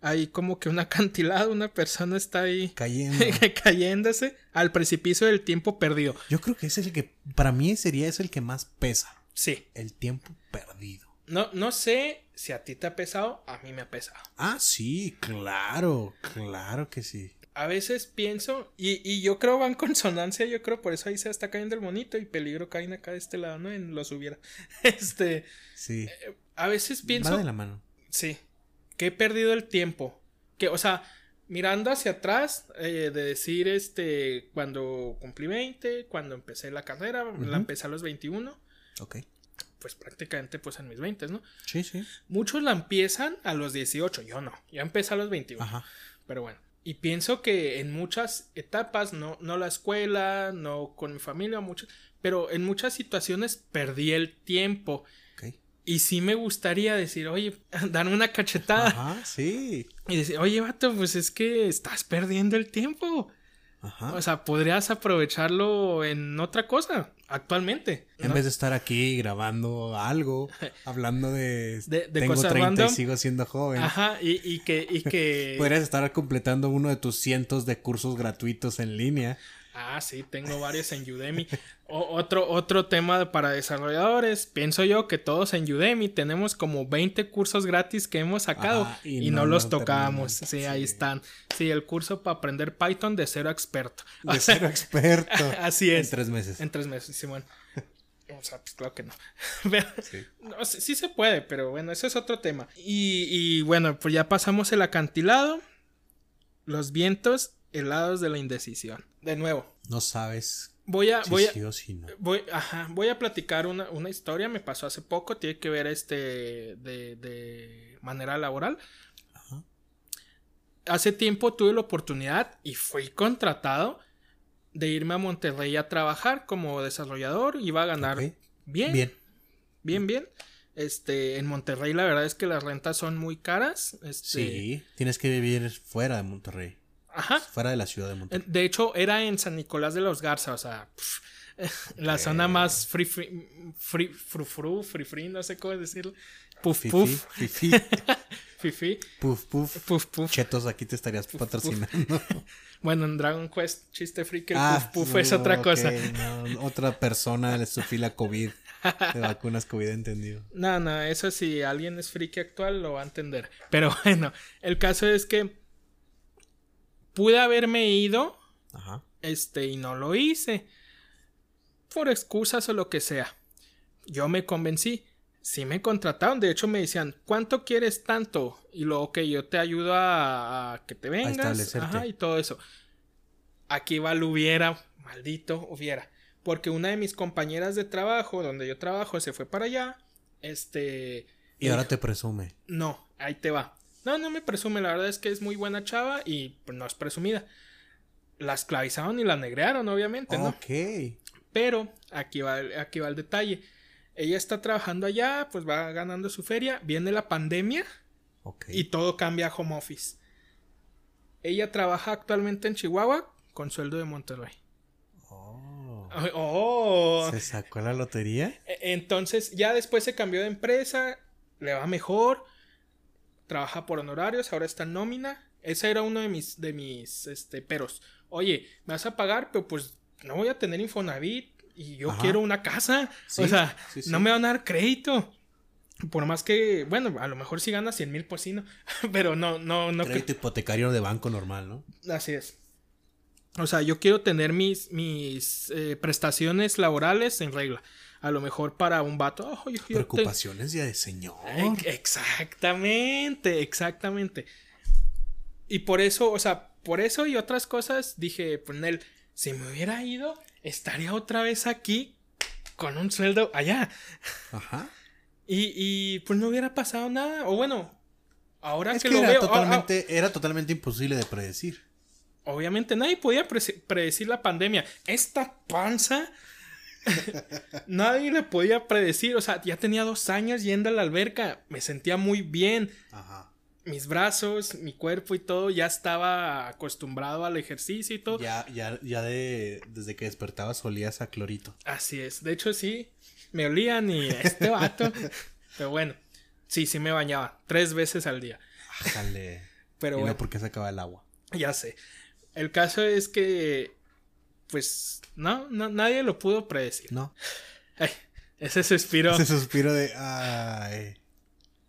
hay como que un acantilado, una persona está ahí Cayendo. cayéndose al precipicio del tiempo perdido. Yo creo que ese es el que, para mí sería ese el que más pesa. Sí. El tiempo perdido. No, no sé si a ti te ha pesado, a mí me ha pesado. Ah, sí, claro, claro que sí. A veces pienso, y, y yo creo va en consonancia, yo creo por eso ahí se está cayendo el monito y peligro caen acá de este lado, ¿no? En los hubiera. Este, Sí. a veces pienso, Va de la mano. sí, que he perdido el tiempo. Que, o sea, mirando hacia atrás, eh, de decir, este, cuando cumplí 20, cuando empecé la carrera, la empecé a los 21, Ok. pues prácticamente pues en mis 20, ¿no? Sí, sí. Muchos la empiezan a los 18, yo no, yo empecé a los 21, Ajá. pero bueno. Y pienso que en muchas etapas, no, no la escuela, no con mi familia, mucho, pero en muchas situaciones perdí el tiempo. Y sí me gustaría decir, oye, darme una cachetada Ajá, sí. y decir, oye, vato, pues es que estás perdiendo el tiempo. Ajá. O sea, podrías aprovecharlo en otra cosa actualmente. en ¿no? vez de estar aquí grabando algo, hablando de, De- de tengo cosas 30 random. y sigo siendo joven. Ajá, y, y que, y que Podrías estar completando uno de tus cientos de cursos gratuitos en línea. Ah, sí, tengo varios en Udemy. O- otro, otro tema para desarrolladores. Pienso yo que todos en Udemy tenemos como 20 cursos gratis que hemos sacado Ajá, y, y no, no los los tocamos. Sí, ahí Sí. están. Sí, el curso para aprender Python de cero experto. O De sea, cero experto. Así es. En tres meses. En tres meses, Simón. O sea, pues claro que no. Pero- Sí. no, sí, sí se puede, pero bueno, ese es otro tema. Y, y bueno, pues ya pasamos el acantilado, los vientos helados de la indecisión. De nuevo, No sabes voy a, si voy a, sí o si no. Voy, ajá, voy a platicar una, una historia, me pasó hace poco, tiene que ver este de, de manera laboral. Ajá. Hace tiempo tuve la oportunidad y fui contratado de irme a Monterrey a trabajar como desarrollador, iba a ganar bien, Bien. bien, bien. Este, en Monterrey la verdad es que las rentas son muy caras. Este, Sí. Tienes que vivir fuera de Monterrey. Ajá. Fuera de la ciudad de Monterrey. De hecho, era en San Nicolás de los Garza, o sea, pf, la zona más free, free, free, fru, fru, free, free, no sé cómo decirlo. Puf, Fifi, puf. fifi. Fifi. Puf, puf. Puf, puf. Chetos, aquí te estarías patrocinando. Bueno, en Dragon Quest, chiste freak, el Ah, puf puf es otra cosa. no, otra persona de su fila COVID. De vacunas COVID, entendido. No, no, eso si alguien es friki actual lo va a entender. Pero bueno, el caso es que pude haberme ido, Ajá. este, y no lo hice. Por excusas o lo que sea. Yo me convencí. Sí me contrataron. De hecho, me decían, ¿cuánto quieres tanto? Y luego que yo te ayudo a, a que te vengas. Ajá, y todo eso. Aquí va el hubiera, maldito hubiera. Porque una de mis compañeras de trabajo, donde yo trabajo, se fue para allá. Este. Y ahora te presume. No, ahí te va. No, no me presume, la verdad es que es muy buena chava y pues, no es presumida. La esclavizaron y la negrearon, obviamente, ¿no? Ok. Pero aquí va, el- aquí va el detalle. Ella está trabajando allá, pues va ganando su feria. Viene la pandemia y todo cambia a home office. Ella trabaja actualmente en Chihuahua con sueldo de Monterrey. Oh. Oh. ¿Se sacó la lotería? E- Entonces, ya después se cambió de empresa, le va mejor, trabaja por honorarios, ahora está en nómina. Ese era uno de mis, de mis este, peros. Oye, me vas a pagar, pero pues no voy a tener Infonavit y yo Ajá. quiero una casa. Sí, o sea, sí, sí. no me van a dar crédito. Por más que, bueno, a lo mejor si gana 100 mil, pues sí, ¿no? Pero no, no, no. Crédito hipotecario de banco normal, ¿no? Así es. O sea, yo quiero tener mis, mis eh, prestaciones laborales en regla. A lo mejor para un vato. "Oh, yo- yo te- Preocupaciones ya de señor. Ex- Exactamente, exactamente. Y por eso, o sea, por eso y otras cosas dije, pues Nel, si me hubiera ido, estaría otra vez aquí con un sueldo allá. Ajá. Y, y pues no hubiera pasado nada. O bueno, ahora Es que, que, lo era, veo, ah, ah, totalmente, era totalmente imposible de predecir. obviamente nadie podía predecir la pandemia. Esta panza. nadie le podía predecir. O sea, ya tenía dos años yendo a la alberca. Me sentía muy bien. Ajá. mis brazos, mi cuerpo y todo ya estaba acostumbrado al ejercicio y todo. Ya, ya, ya de, desde que despertabas olías a clorito. Así es. De hecho, sí, me olían y este vato. Pero bueno, sí, sí me bañaba tres veces al día. Ájale. Pero y bueno, no porque se acaba el agua. ya sé. El caso es que, pues, no, no nadie lo pudo predecir. No. Ay, ese suspiro. Ese suspiro de. Ay.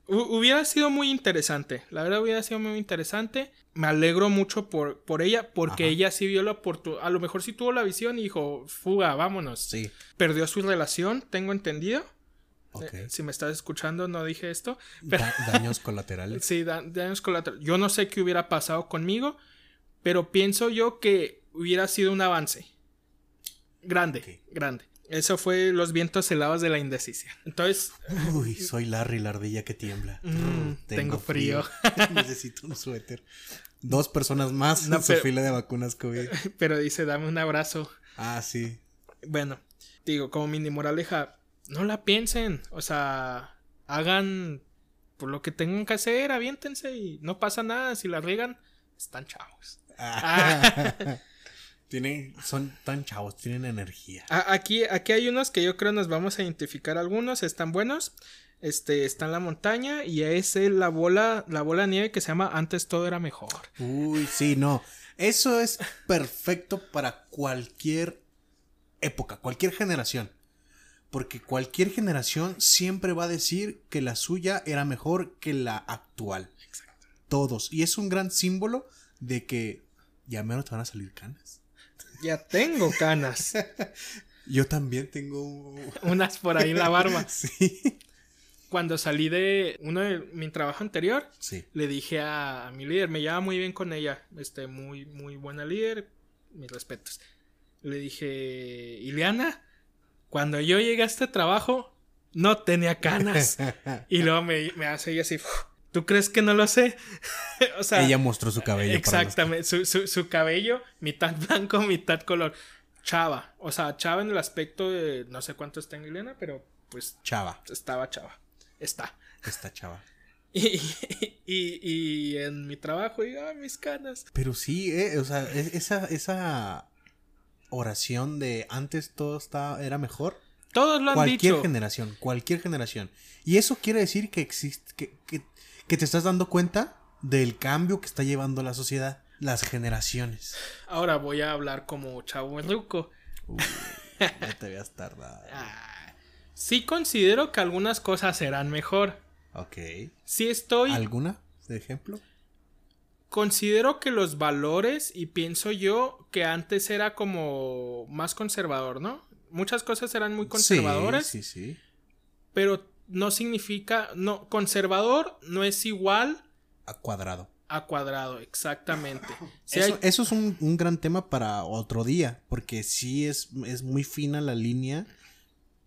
Hu- Hubiera sido muy interesante. La verdad hubiera sido muy interesante. Me alegro mucho por, por ella, porque Ajá. ella sí vio la oportunidad. A lo mejor sí tuvo la visión y dijo, fuga, vámonos. Sí. Perdió su relación, tengo entendido. Eh, si me estás escuchando, no dije esto. Da- daños colaterales. Sí, da- daños colaterales. Yo no sé qué hubiera pasado conmigo, pero pienso yo que hubiera sido un avance. Grande, grande. Eso fue los vientos helados de la indecisión. Entonces, Uy, soy Larry, la ardilla que tiembla. Mm, tengo frío. Necesito un suéter. Dos personas más No, en su fila de vacunas COVID. pero dice, dame un abrazo. Ah, sí. Bueno, digo, como mini moraleja, no la piensen. O sea, hagan por lo que tengan que hacer, aviéntense y no pasa nada. Si la riegan, están chavos. Ah. Tienen, son tan chavos, tienen energía. Aquí, aquí hay unos que yo creo nos vamos a identificar algunos, están buenos. Este, está en la montaña y es el- la bola, la bola de nieve que se llama Antes todo era mejor. Uy, sí, no. Eso es perfecto para cualquier época, cualquier generación. Porque cualquier generación siempre va a decir que la suya era mejor que la actual. Todos. Y es un gran símbolo de que ya menos te van a salir canas. Ya tengo canas, Yo también tengo. un- unas por ahí en la barba. Sí. Cuando salí de uno de mi trabajo anterior, Sí. le dije a, a mi líder, me llevaba muy bien con ella, este, muy, muy buena líder, mis respetos. Le dije, Ileana, cuando yo llegué a este trabajo, no tenía canas. y luego me, me hace ella así, ¿tú crees que no lo sé? o sea, Ella mostró su cabello. para los- exactamente, su, su, su cabello, mitad blanco, mitad color. Chava, o sea, chava en el aspecto de, no sé cuánto está en Ileana, pero pues Chava. estaba chava. Está. Esta chava. Y, y, y en mi trabajo, y ah, mis canas. Pero sí, eh, o sea, e- esa, esa oración de antes todo estaba, era mejor. Todos lo han Cualquier dicho. generación, cualquier generación. Y eso quiere decir que existe, que, que, que te estás dando cuenta del cambio que está llevando la sociedad, las generaciones. Ahora voy a hablar como chavo ruco. Uy, ya te habías tardado. Ah, sí considero que algunas cosas serán mejor. Ok. Sí estoy... ¿Alguna de ejemplo? Considero que los valores, y pienso yo que antes era como más conservador, ¿no? Muchas cosas eran muy conservadoras. Sí, sí, sí. Pero no significa. No, conservador no es igual A cuadrado. a cuadrado, exactamente. Si eso, hay- eso es un, un gran tema para otro día, porque sí es, es muy fina la línea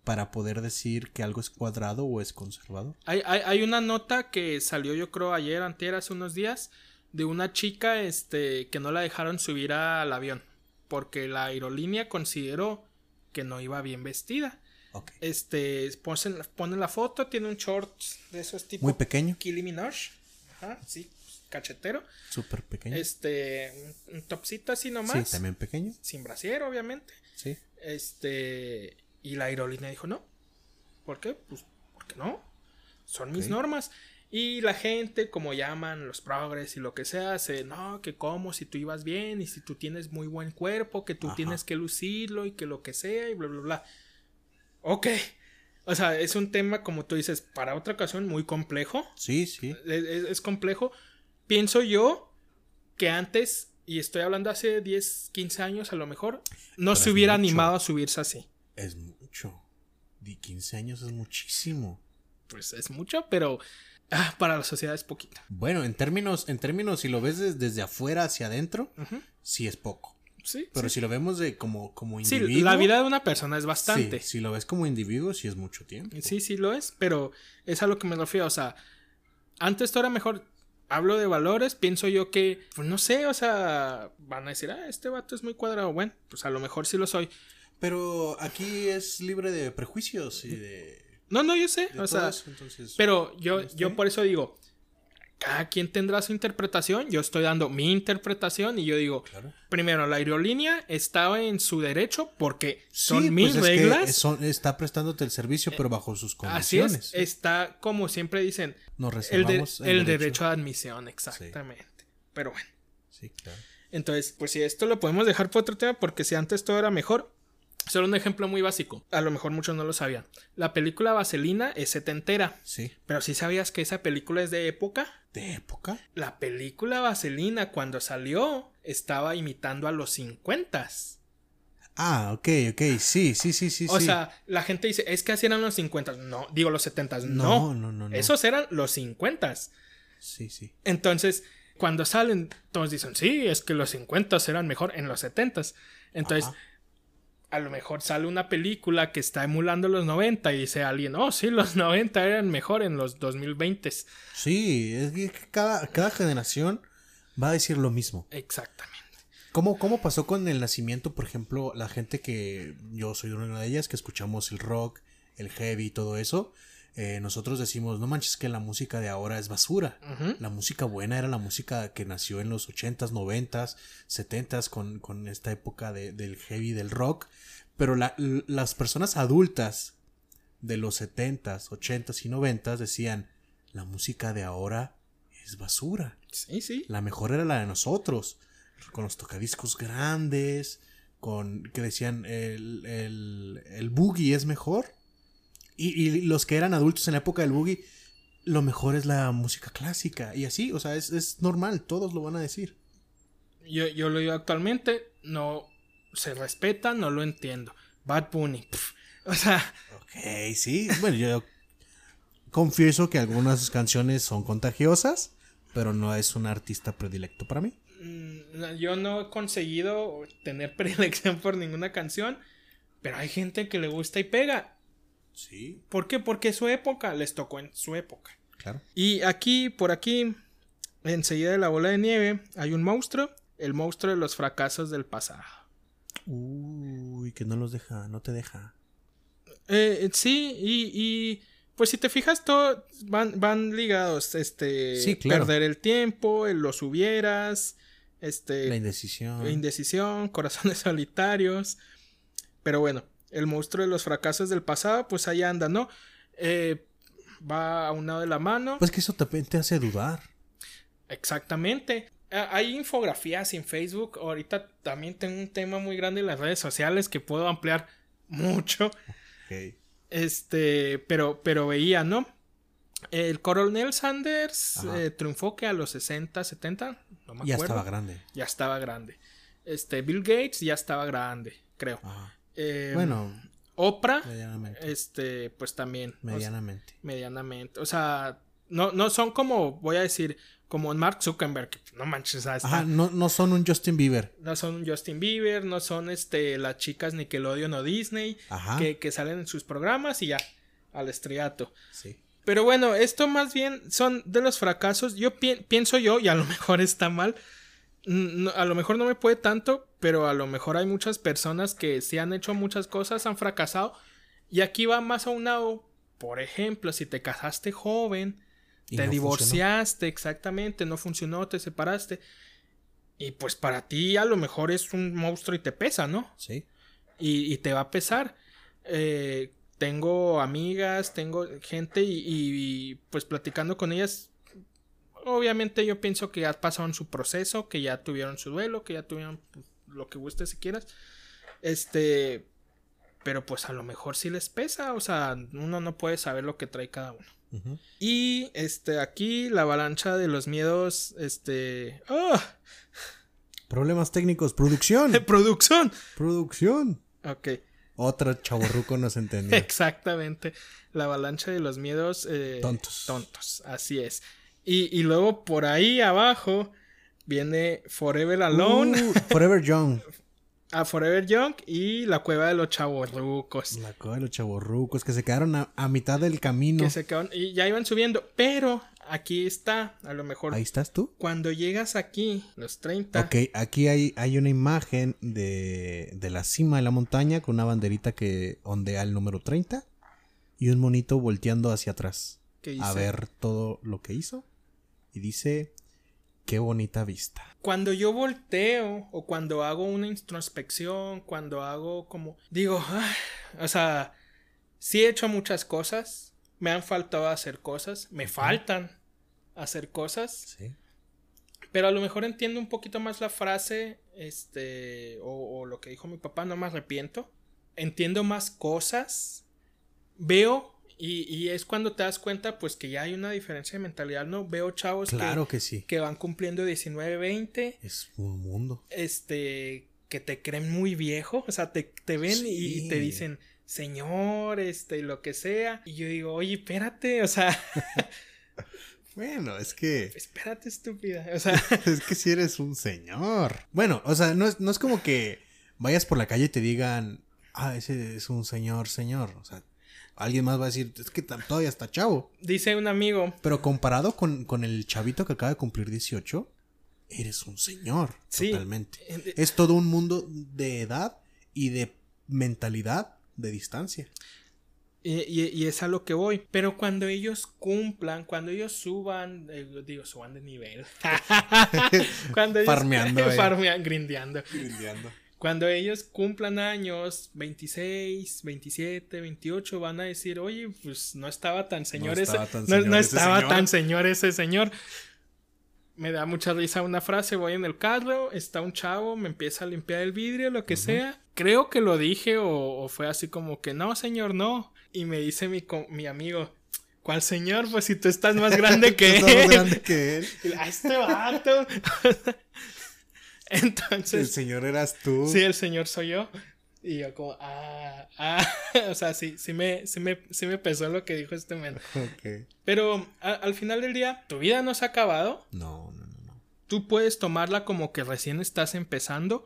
para poder decir que algo es cuadrado o es conservador. Hay, hay, hay una nota que salió, yo creo, ayer, antier, hace unos días, de una chica este, que no la dejaron subir al avión. Porque la aerolínea consideró que no iba bien vestida. Ok. Este, ponen, ponen la foto, tiene un short de esos tipo Muy pequeño, Kylie. Ajá, sí, cachetero. súper pequeño. Este, un, topcito así nomás. Sí, también pequeño. Sin brasier, obviamente. Sí. Este, y la aerolínea dijo no. ¿Por qué? Pues, porque no. Son mis normas. Y la gente, como llaman los progres y lo que sea, se, no, que como si tú ibas bien y si tú tienes muy buen cuerpo, que tú Ajá. tienes que lucirlo y que lo que sea y bla, bla, bla. Ok. O sea, es un tema, como tú dices, para otra ocasión muy complejo. Sí, sí. Es, es- es complejo. Pienso yo que antes, y estoy hablando hace 10, 15 años a lo mejor, no Pero se hubiera mucho. animado a subirse así. Es mucho. De 15 años es muchísimo. Pues es mucho, pero ah, para la sociedad es poquito. Bueno, en términos, en términos, si lo ves des- desde afuera hacia adentro, sí es poco. Sí, Pero sí. si lo vemos de como, como Sí, individuo. la vida de una persona es bastante. Sí, si lo ves como individuo, sí es mucho tiempo. Sí, sí lo es, pero es a lo que me refiero. O sea, antes todo era mejor. Hablo de valores, pienso yo que, pues no sé, o sea, van a decir, ah, este vato es muy cuadrado. Bueno, pues a lo mejor sí lo soy. Pero aquí es libre de prejuicios y de, No, no, yo sé, o sea, eso, entonces. pero yo, Este. yo por eso digo, cada quien tendrá su interpretación. Yo estoy dando mi interpretación y yo digo, Claro. primero, la aerolínea estaba en su derecho porque son Sí, mis pues es que reglas. son- está prestándote el servicio, pero bajo sus Así condiciones. es, está como siempre dicen, Nos el, de- reservamos el derecho. a admisión, exactamente. Pero bueno, Sí, claro. entonces, pues si esto lo podemos dejar por otro tema, porque si antes todo era mejor. Solo un ejemplo muy básico. A lo mejor muchos no lo sabían. La película Vaselina es setentera. Sí. Pero si sabías que esa película es de época. ¿De época? La película Vaselina cuando salió estaba imitando a los 50. Ah, ok, ok. Sí, sí, sí, sí. O sí. sea, la gente dice, es que así eran los 50. No, digo los 70. no, No, no, no. no. esos eran los 50. Sí, sí. Entonces, cuando salen, todos dicen, sí, es que los 50 eran mejor en los 70. Entonces, Ajá. A lo mejor sale una película que está emulando los 90 y dice alguien, oh, sí, los 90 eran mejor en los 2020. Sí, es que cada, cada generación va a decir lo mismo. Exactamente. ¿Cómo, ¿Cómo pasó con el nacimiento, por ejemplo, la gente que yo soy una de ellas, que escuchamos el rock, el heavy y todo eso? Eh, nosotros decimos, no manches que la música de ahora es basura. La música buena era la música que nació en los 80s, 90s, 70s con, con esta época de- del heavy, del rock. Pero la- las personas adultas de los 70s, 80s y 90s decían, la música de ahora es basura. Sí, sí. La mejor era la de nosotros, con los tocadiscos grandes, con que decían el, el, el boogie es mejor. Y, y los que eran adultos en la época del boogie, lo mejor es la música clásica. Y así, o sea, es, es normal, todos lo van a decir. Yo, yo lo digo actualmente, no se respeta, no lo entiendo. Bad Bunny. o sea, Ok, sí. Bueno, yo confieso que algunas de sus canciones son contagiosas, pero no es un artista predilecto para mí. mm, yo no he conseguido tener predilección por ninguna canción, pero hay gente que le gusta y pega. Sí, ¿Por qué? Porque su época les tocó en su época. claro. Y aquí, por aquí, enseguida de la bola de nieve, hay un monstruo, el monstruo de los fracasos del pasado. Uy, que no los deja, no te deja. Eh, sí, y, y, pues si te fijas, todo van, van ligados. Este, Sí, claro. perder el tiempo, los hubieras, este, La indecisión. indecisión, corazones solitarios. Pero bueno, el monstruo de los fracasos del pasado, pues ahí anda, ¿no? Eh, va a un lado de la mano. Pues que eso también te hace dudar. Exactamente. Hay infografías en Facebook. Ahorita también tengo un tema muy grande en las redes sociales que puedo ampliar mucho. Este, pero, pero veía, ¿no? El coronel Sanders eh, triunfó que a los 60, 70, no me ya estaba grande. Ya estaba grande. Este, Bill Gates ya estaba grande, creo. Em, bueno. Oprah, este, pues también. Medianamente. medianamente. O sea, no, no son como, voy a decir, como Mark Zuckerberg. No manches, Ajá, no, no son un Justin Bieber. No son un Justin Bieber, no son este, las chicas Nickelodeon o Disney Que, que salen en sus programas y ya, al estrellato. Sí. Pero bueno, esto más bien son de los fracasos. Yo pienso yo, y a lo mejor está mal, a lo mejor no me puede tanto, pero a lo mejor hay muchas personas que sí han hecho muchas cosas, han fracasado. Y aquí va más a un lado. Por ejemplo, si te casaste joven, te divorciaste, exactamente, no funcionó, te separaste. Y pues para ti a lo mejor es un monstruo y te pesa, ¿no? Sí. Y, te va a pesar. Eh, tengo amigas, tengo gente y, pues platicando con ellas, obviamente yo pienso que ya pasaron su proceso, que ya tuvieron su duelo, que ya tuvieron lo que guste si quieras. Este, pero pues a lo mejor sí les pesa, o sea, uno no puede saber lo que trae cada uno. Y este, aquí la avalancha de los miedos, este, ¡ah! Problemas técnicos, producción. producción. Producción. Ok. Otro chaborruco nos entendió. Exactamente. La avalancha de los miedos. Eh, tontos. Tontos, así es. Y, luego por ahí abajo viene Forever Alone. Uh, Forever Young. a Forever Young y la cueva de los chaborrucos. La cueva de los chaborrucos que se quedaron a, mitad del camino. Que se quedaron y ya iban subiendo, pero aquí está, a lo mejor. Ahí estás tú. Cuando llegas aquí, los 30. Ok, aquí hay, hay una imagen de, de la cima de la montaña con una banderita que ondea el número 30 y un monito volteando hacia atrás a ver todo lo que hizo. Y dice, qué bonita vista. Cuando yo volteo o cuando hago una introspección, cuando hago como, digo, o sea, sí he hecho muchas cosas, me han faltado hacer cosas, me faltan hacer cosas. Sí. Pero a lo mejor entiendo un poquito más la frase, este, o, lo que dijo mi papá, no me arrepiento. Entiendo más cosas. Veo, y, es cuando te das cuenta, pues que ya hay una diferencia de mentalidad, ¿no? Veo chavos claro que, sí. que van cumpliendo 19, 20. Es un mundo. Este, que te creen muy viejo, o sea, te, te ven y, te dicen, señor, este, y lo que sea. Y yo digo, oye, espérate, o sea. Bueno, es que. Espérate, estúpida. O sea. es que si eres un señor. Bueno, o sea, no es, no es como que vayas por la calle y te digan, ah, ese es un señor, señor. O sea, alguien más va a decir, es que todavía está chavo. Dice un amigo. Pero comparado con, con el chavito que acaba de cumplir 18, eres un señor. Sí. Totalmente. Es todo un mundo de edad y de mentalidad de distancia. Y, es a lo que voy. Pero cuando ellos cumplan, cuando ellos suban, eh, digo, suban de nivel. cuando ellos farmeando, farmeando grindeando. Cuando ellos cumplan años 26, 27, 28, van a decir, oye, pues no estaba tan señor ese, no, estaba tan señor ese señor. Me da mucha risa una frase, voy en el carro, está un chavo, me empieza a limpiar el vidrio, lo que sea. Creo que lo dije o, fue así como que, no, señor, no. Y me dice mi, mi amigo, ¿cuál señor? Pues si tú estás más grande que él. más grande que él. a este vato. Entonces. El señor eras tú. Sí, el señor soy yo. Y yo como, ah, ah, o sea, sí, sí me, sí me, sí me pesó lo que dijo este men. Ok. Pero al final del día, tu vida no se ha acabado. No, no, no, no. Tú puedes tomarla como que recién estás empezando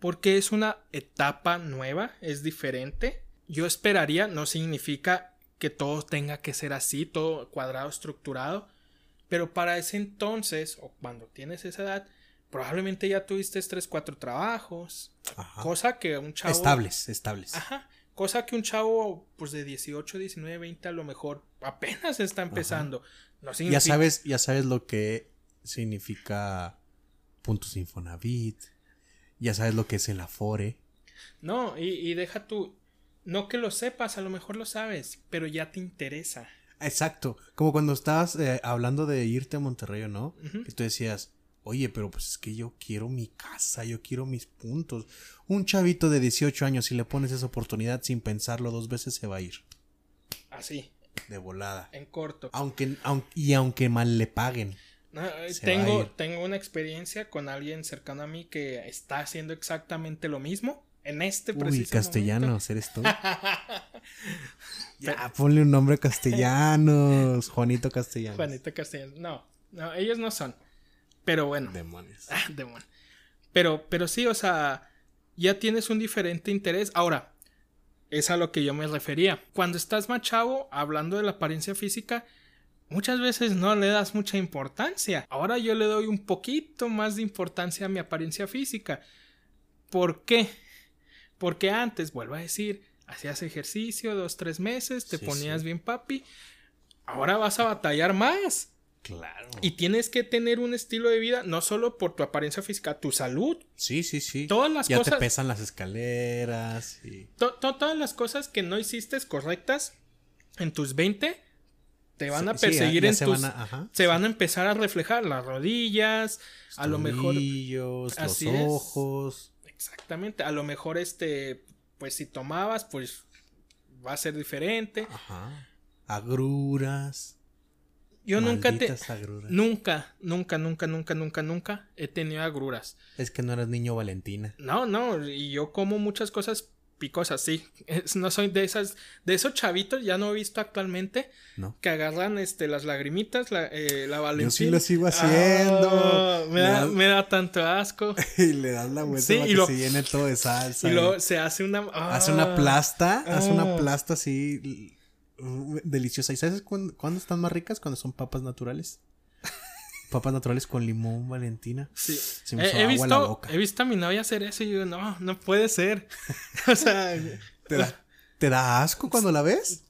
porque es una etapa nueva, es diferente. Yo esperaría, no significa que todo tenga que ser así, todo cuadrado, estructurado, pero para ese entonces, o cuando tienes esa edad, probablemente ya tuviste tres, cuatro trabajos, cosa que un chavo... Estables, estables. Ajá, cosa que un chavo pues de 18, 19, 20 a lo mejor apenas está empezando. No Ya sabes, ya sabes lo que significa puntos Infonavit, ya sabes lo que es el Afore. No, y, deja tú, no que lo sepas, a lo mejor lo sabes, pero ya te interesa. Exacto. Como cuando estabas eh, hablando de irte a Monterrey, ¿o ¿no? Que tú decías, oye, pero pues es que yo quiero mi casa, yo quiero mis puntos. Un chavito de 18 años, si le pones esa oportunidad sin pensarlo dos veces, se va a ir. Así. De volada. En corto. Aunque, y aunque mal le paguen. Eh, tengo, tengo una experiencia con alguien cercano a mí que está haciendo exactamente lo mismo en este preciso Uy, castellanos, eres tú. ya, ponle un nombre castellanos. Juanito Castellanos. Juanito Castellanos. No, no, ellos no son. Pero bueno. Demonios. Ah, demonios. Pero, pero sí, o sea, ya tienes un diferente interés. Ahora, es a lo que yo me refería. Cuando estás más chavo, hablando de la apariencia física, muchas veces no le das mucha importancia. Ahora yo le doy un poquito más de importancia a mi apariencia física. ¿Por qué? Porque antes, vuelvo a decir, hacías ejercicio dos, tres meses, te ponías bien papi. Ahora vas a batallar más. Claro. Y tienes que tener un estilo de vida, no solo por tu apariencia física, tu salud. Sí, sí, sí. Todas las ya cosas. te pesan las escaleras. Y... todas las cosas que no hiciste correctas en tus 20 te van a perseguir en se tus. Van a, se van a empezar a reflejar las rodillas, a lo mejor. Los ojos. Exactamente. A lo mejor este. Pues si tomabas, pues va a ser diferente. Ajá. Agruras. Yo nunca te. Nunca, nunca, nunca, nunca, nunca, nunca he tenido agruras. Es que no eras niño Valentina. No, no, y yo como muchas cosas picosas, sí. no soy de esas, de esos chavitos, ya no he visto actualmente, no. que agarran este, las lagrimitas, la, eh, la Valentina. Yo sí lo sigo haciendo. Ah, me, da, me, da, tanto asco. y le das la vuelta para que se llene todo de salsa. Y luego se hace una. hace una ah. plasta, hace una ah. plasta así deliciosa. ¿Y sabes cuándo, están más ricas? Cuando son papas naturales. papas naturales con limón, Valentina. Sí. he, visto, he visto a mi novia hacer eso y yo, no, no puede ser. o sea. ¿Te da, asco cuando la ves?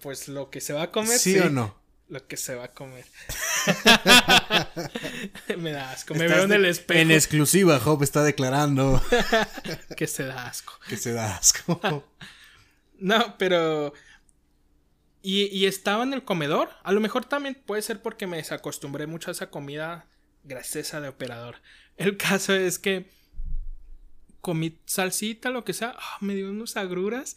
pues lo que se va a comer. ¿Sí, o no? Lo que se va a comer. me da asco. Me veo en el espejo. En exclusiva, Job está declarando. que se da asco. Que se da asco. no, pero y, estaba en el comedor. A lo mejor también puede ser porque me desacostumbré mucho a esa comida graciosa de operador. El caso es que comí salsita, lo que sea. Ah, me dio unos agruras.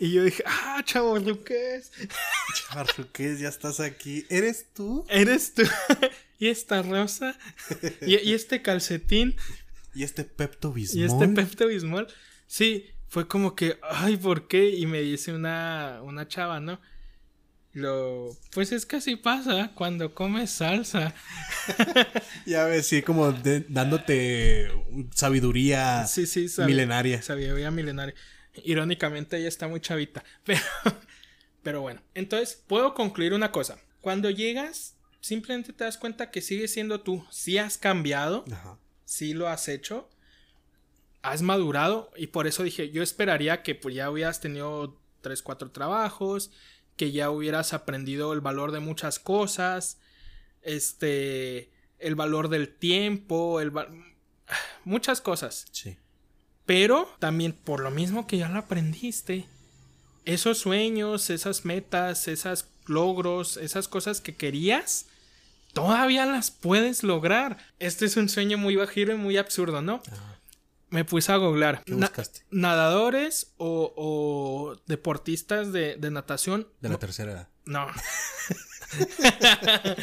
Y yo dije, ah, chavo Luqués. Chavo Luqués, ya estás aquí. ¿Eres tú? ¿Eres tú? y esta rosa. y, este calcetín. Y este Pepto Bismol. Y este Pepto Bismol. Sí, fue como que, ay, ¿por qué? Y me dice una, una chava, ¿no? Lo, pues es que así pasa cuando comes salsa. ya ves, sí, como dándote sabiduría sí, sí, milenaria. Sabiduría milenaria. Irónicamente ella está muy chavita. Pero, pero bueno, entonces puedo concluir una cosa. Cuando llegas, simplemente te das cuenta que sigues siendo tú. Si has cambiado, si lo has hecho, has madurado y por eso dije, yo esperaría que pues ya hubieras tenido tres, cuatro trabajos que ya hubieras aprendido el valor de muchas cosas, este, el valor del tiempo, el muchas cosas. Sí. Pero también por lo mismo que ya lo aprendiste, esos sueños, esas metas, esos logros, esas cosas que querías, todavía las puedes lograr. Este es un sueño muy bajito y muy absurdo, ¿no? Me puse a googlar. nadadores o, deportistas de, natación. De la tercera edad. No.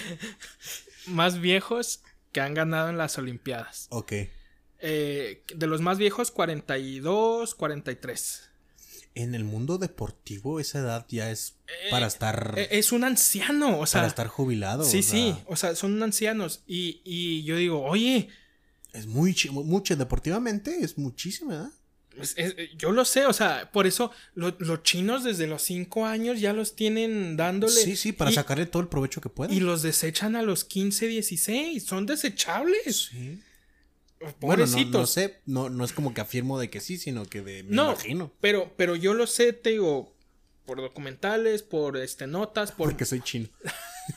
más viejos que han ganado en las Olimpiadas. Ok. Eh, de los más viejos, 42, 43. En el mundo deportivo, esa edad ya es para eh, estar. Eh, es un anciano, o sea. Para estar jubilado. Sí, sí. O sea, son ancianos. Y, y yo digo, oye, es muy mucho deportivamente, es muchísimo, ¿verdad? Pues, yo lo sé, o sea, por eso los chinos desde los 5 años ya los tienen dándole. Sí, sí, para sacarle todo el provecho que puedan. Y los desechan a los 15, 16, son desechables. Sí. Bueno, no, sé, no, no es como que afirmo de que sí, sino que de me no, imagino. Pero, pero yo lo sé, te digo, por documentales, por este notas, por. Porque soy chino.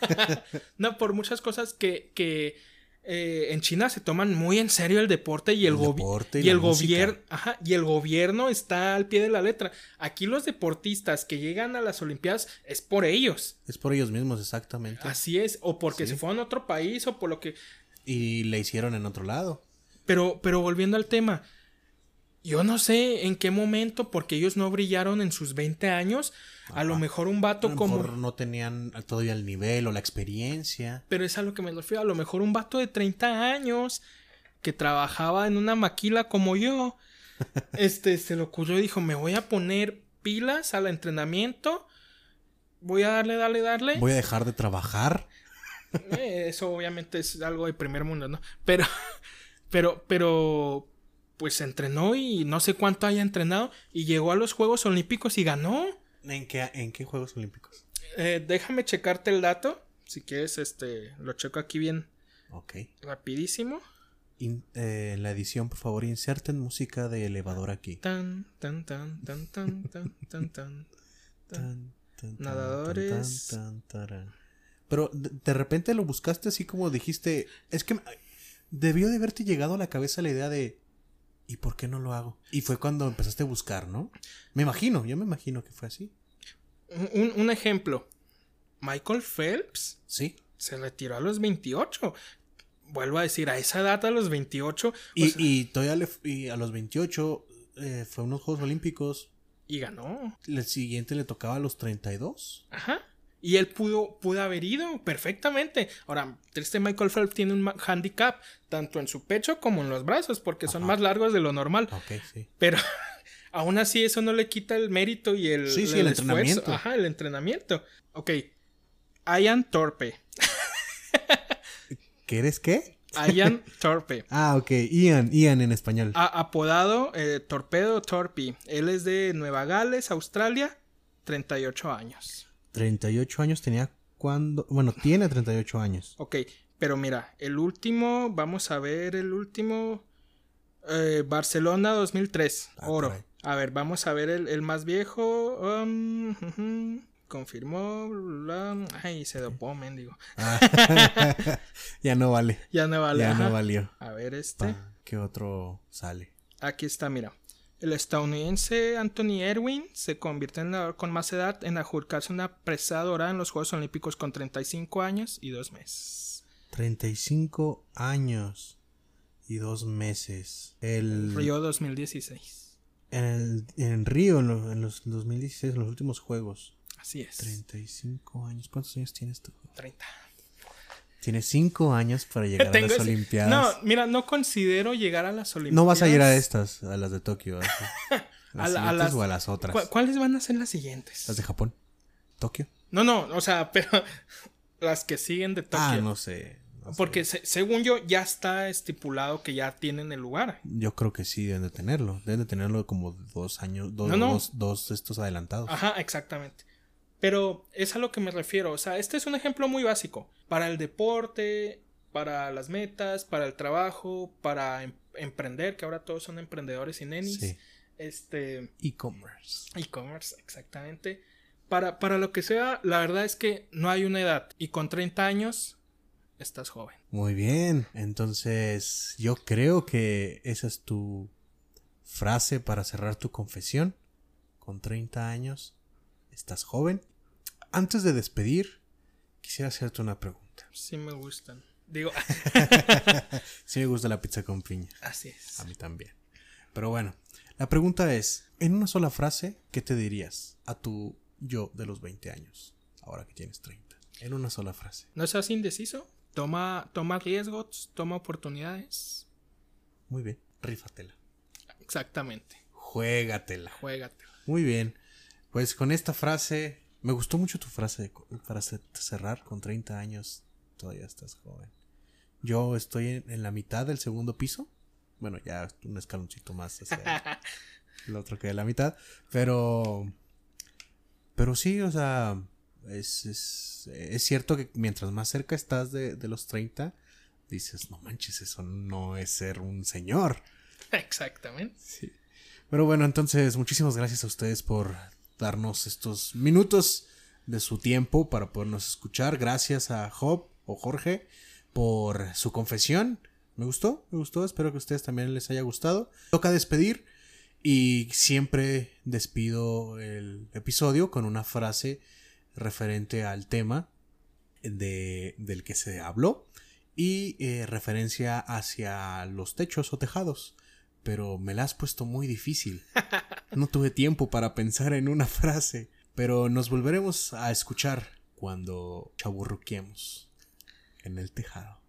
no, por muchas cosas que, que eh, en China se toman muy en serio el deporte y el, El gobi- deporte y y la el música. gobierno, y el gobierno está al pie de la letra. Aquí los deportistas que llegan a las Olimpiadas es por ellos. Es por ellos mismos, exactamente. Así es, o porque Sí. se fueron a otro país o por lo que Y le hicieron en otro lado. Pero, pero volviendo al tema, yo no sé en qué momento, porque ellos no brillaron en sus 20 años, a lo mejor un A vato lo como... mejor no tenían todavía el nivel o la experiencia. Pero es a lo que me refiero, a lo mejor un vato de 30 años que trabajaba en una maquila como yo, este, se le ocurrió y dijo, me voy a poner pilas al entrenamiento, voy a darle, darle, darle. Voy a dejar de trabajar. Eh, Eso obviamente es algo de primer mundo, ¿no? Pero, pero, pero, pues entrenó y no sé cuánto haya entrenado y llegó a los Juegos Olímpicos y ganó. ¿En qué, en qué Juegos Olímpicos? Eh, déjame checarte el dato. Si quieres, este, lo checo aquí bien Ok. rapidísimo. In- eh, la edición, por favor, inserten música de elevador aquí. Tan, tan, tan, tan, tan, tan, tan, tan. Nadadores. tan, tan, tarán. Pero de, de repente lo buscaste así como dijiste. Es que debió de haberte llegado a la cabeza la idea de. ¿Y por qué no lo hago? Y fue cuando empezaste a buscar, ¿no? Me imagino, yo me imagino que fue así. Un, un ejemplo. Michael Phelps Sí. se retiró a los 28. Vuelvo a decir, a esa edad, a los 28. o Y, sea, y todavía le y a los 28 eh, fue a unos Juegos Olímpicos. y ganó. El siguiente le tocaba a los 32. Ajá. Y él pudo, pudo haber ido perfectamente. Ahora, este Michael Phelps tiene un handicap tanto en su pecho como en los brazos, porque son más largos de lo normal. Sí. Pero aún así, eso no le quita el mérito y el, Sí, sí, el entrenamiento. Ajá, el entrenamiento. Ok. Ian Torpe. ¿Qué eres qué? Ian Torpe. Ah, ok. Ian, Ian en español. A- apodado eh, Torpedo Torpi. Él es de Nueva Gales, Australia. 38 años. 38 años tenía cuando. Bueno, tiene 38 años. Ok, pero mira, el último, vamos a ver el último. eh, Barcelona 2003, Ah, oro. caray. A ver, vamos a ver el, el más viejo. um, confirmó. bla, ay, se dopó, mendigo. Ah, ya no vale. Ya no vale. ya ajá. no valió. A ver, este. Pa, ¿Qué otro sale? Aquí está, mira. El estadounidense Anthony Erwin se convierte en la- con más edad en adjudicarse una presa dorada en los Juegos Olímpicos con 35 años y dos meses. 35 años y dos meses. El, Río 2016. En, el, en Río, en, lo- en los 2016, en los últimos juegos. Así es. 35 años. ¿Cuántos años tienes tú? 30. Tienes 5 años para llegar a las Olimpiadas. No, mira, no considero llegar a las Olimpiadas. No vas a ir a estas, a las de Tokio. ¿Las A la- a siguientes las- o a las otras? ¿Cu- ¿Cuáles van a ser las siguientes? ¿Las de Japón? ¿Tokio? No, no, o sea, pero las que siguen de Tokio. Ah, no sé. no sé. Porque se- según yo, ya está estipulado que ya tienen el lugar. Yo creo que sí deben de tenerlo. Deben de tenerlo como dos años, dos, No, no. dos, dos estos adelantados. Ajá, exactamente. Pero es a lo que me refiero. O sea, este es un ejemplo muy básico. Para el deporte, para las metas, para el trabajo, para em- emprender, que ahora todos son emprendedores y nenis. Sí. Este. E-commerce. E-commerce, exactamente. Para, para lo que sea, la verdad es que no hay una edad. Y con 30 años, estás joven. Muy bien. Entonces, yo creo que esa es tu frase para cerrar tu confesión. Con 30 años, estás joven. Antes de despedir, quisiera hacerte una pregunta. Sí me gustan. Digo, Sí me gusta la pizza con piña. así es. A mí también. Pero bueno, la pregunta es, en una sola frase, ¿qué te dirías a tu yo de los 20 años, ahora que tienes 30? En una sola frase. No seas indeciso. Toma, toma riesgos, toma oportunidades. Muy bien, rífatela. Exactamente. Juégatela. Juégate. Muy bien. Pues con esta frase, me gustó mucho tu frase para ce- cerrar con 30 años, todavía estás joven. Yo estoy en, en la mitad del segundo piso. Bueno, ya un escaloncito más hacia el otro que de la mitad. Pero. Pero sí, o sea. Es, es, es cierto que mientras más cerca estás de, de los 30, dices, no manches, eso no es ser un señor. Exactamente. Pero bueno, entonces muchísimas gracias a ustedes por darnos estos minutos de su tiempo para podernos escuchar. Gracias a Job o Jorge por su confesión. Me gustó, me gustó, espero que a ustedes también les haya gustado. Toca despedir y siempre despido el episodio con una frase referente al tema de, del que se habló y eh, referencia hacia los techos o tejados. Pero me la has puesto muy difícil. No tuve tiempo para pensar en una frase. Pero nos volveremos a escuchar cuando chaburruquemos en el tejado.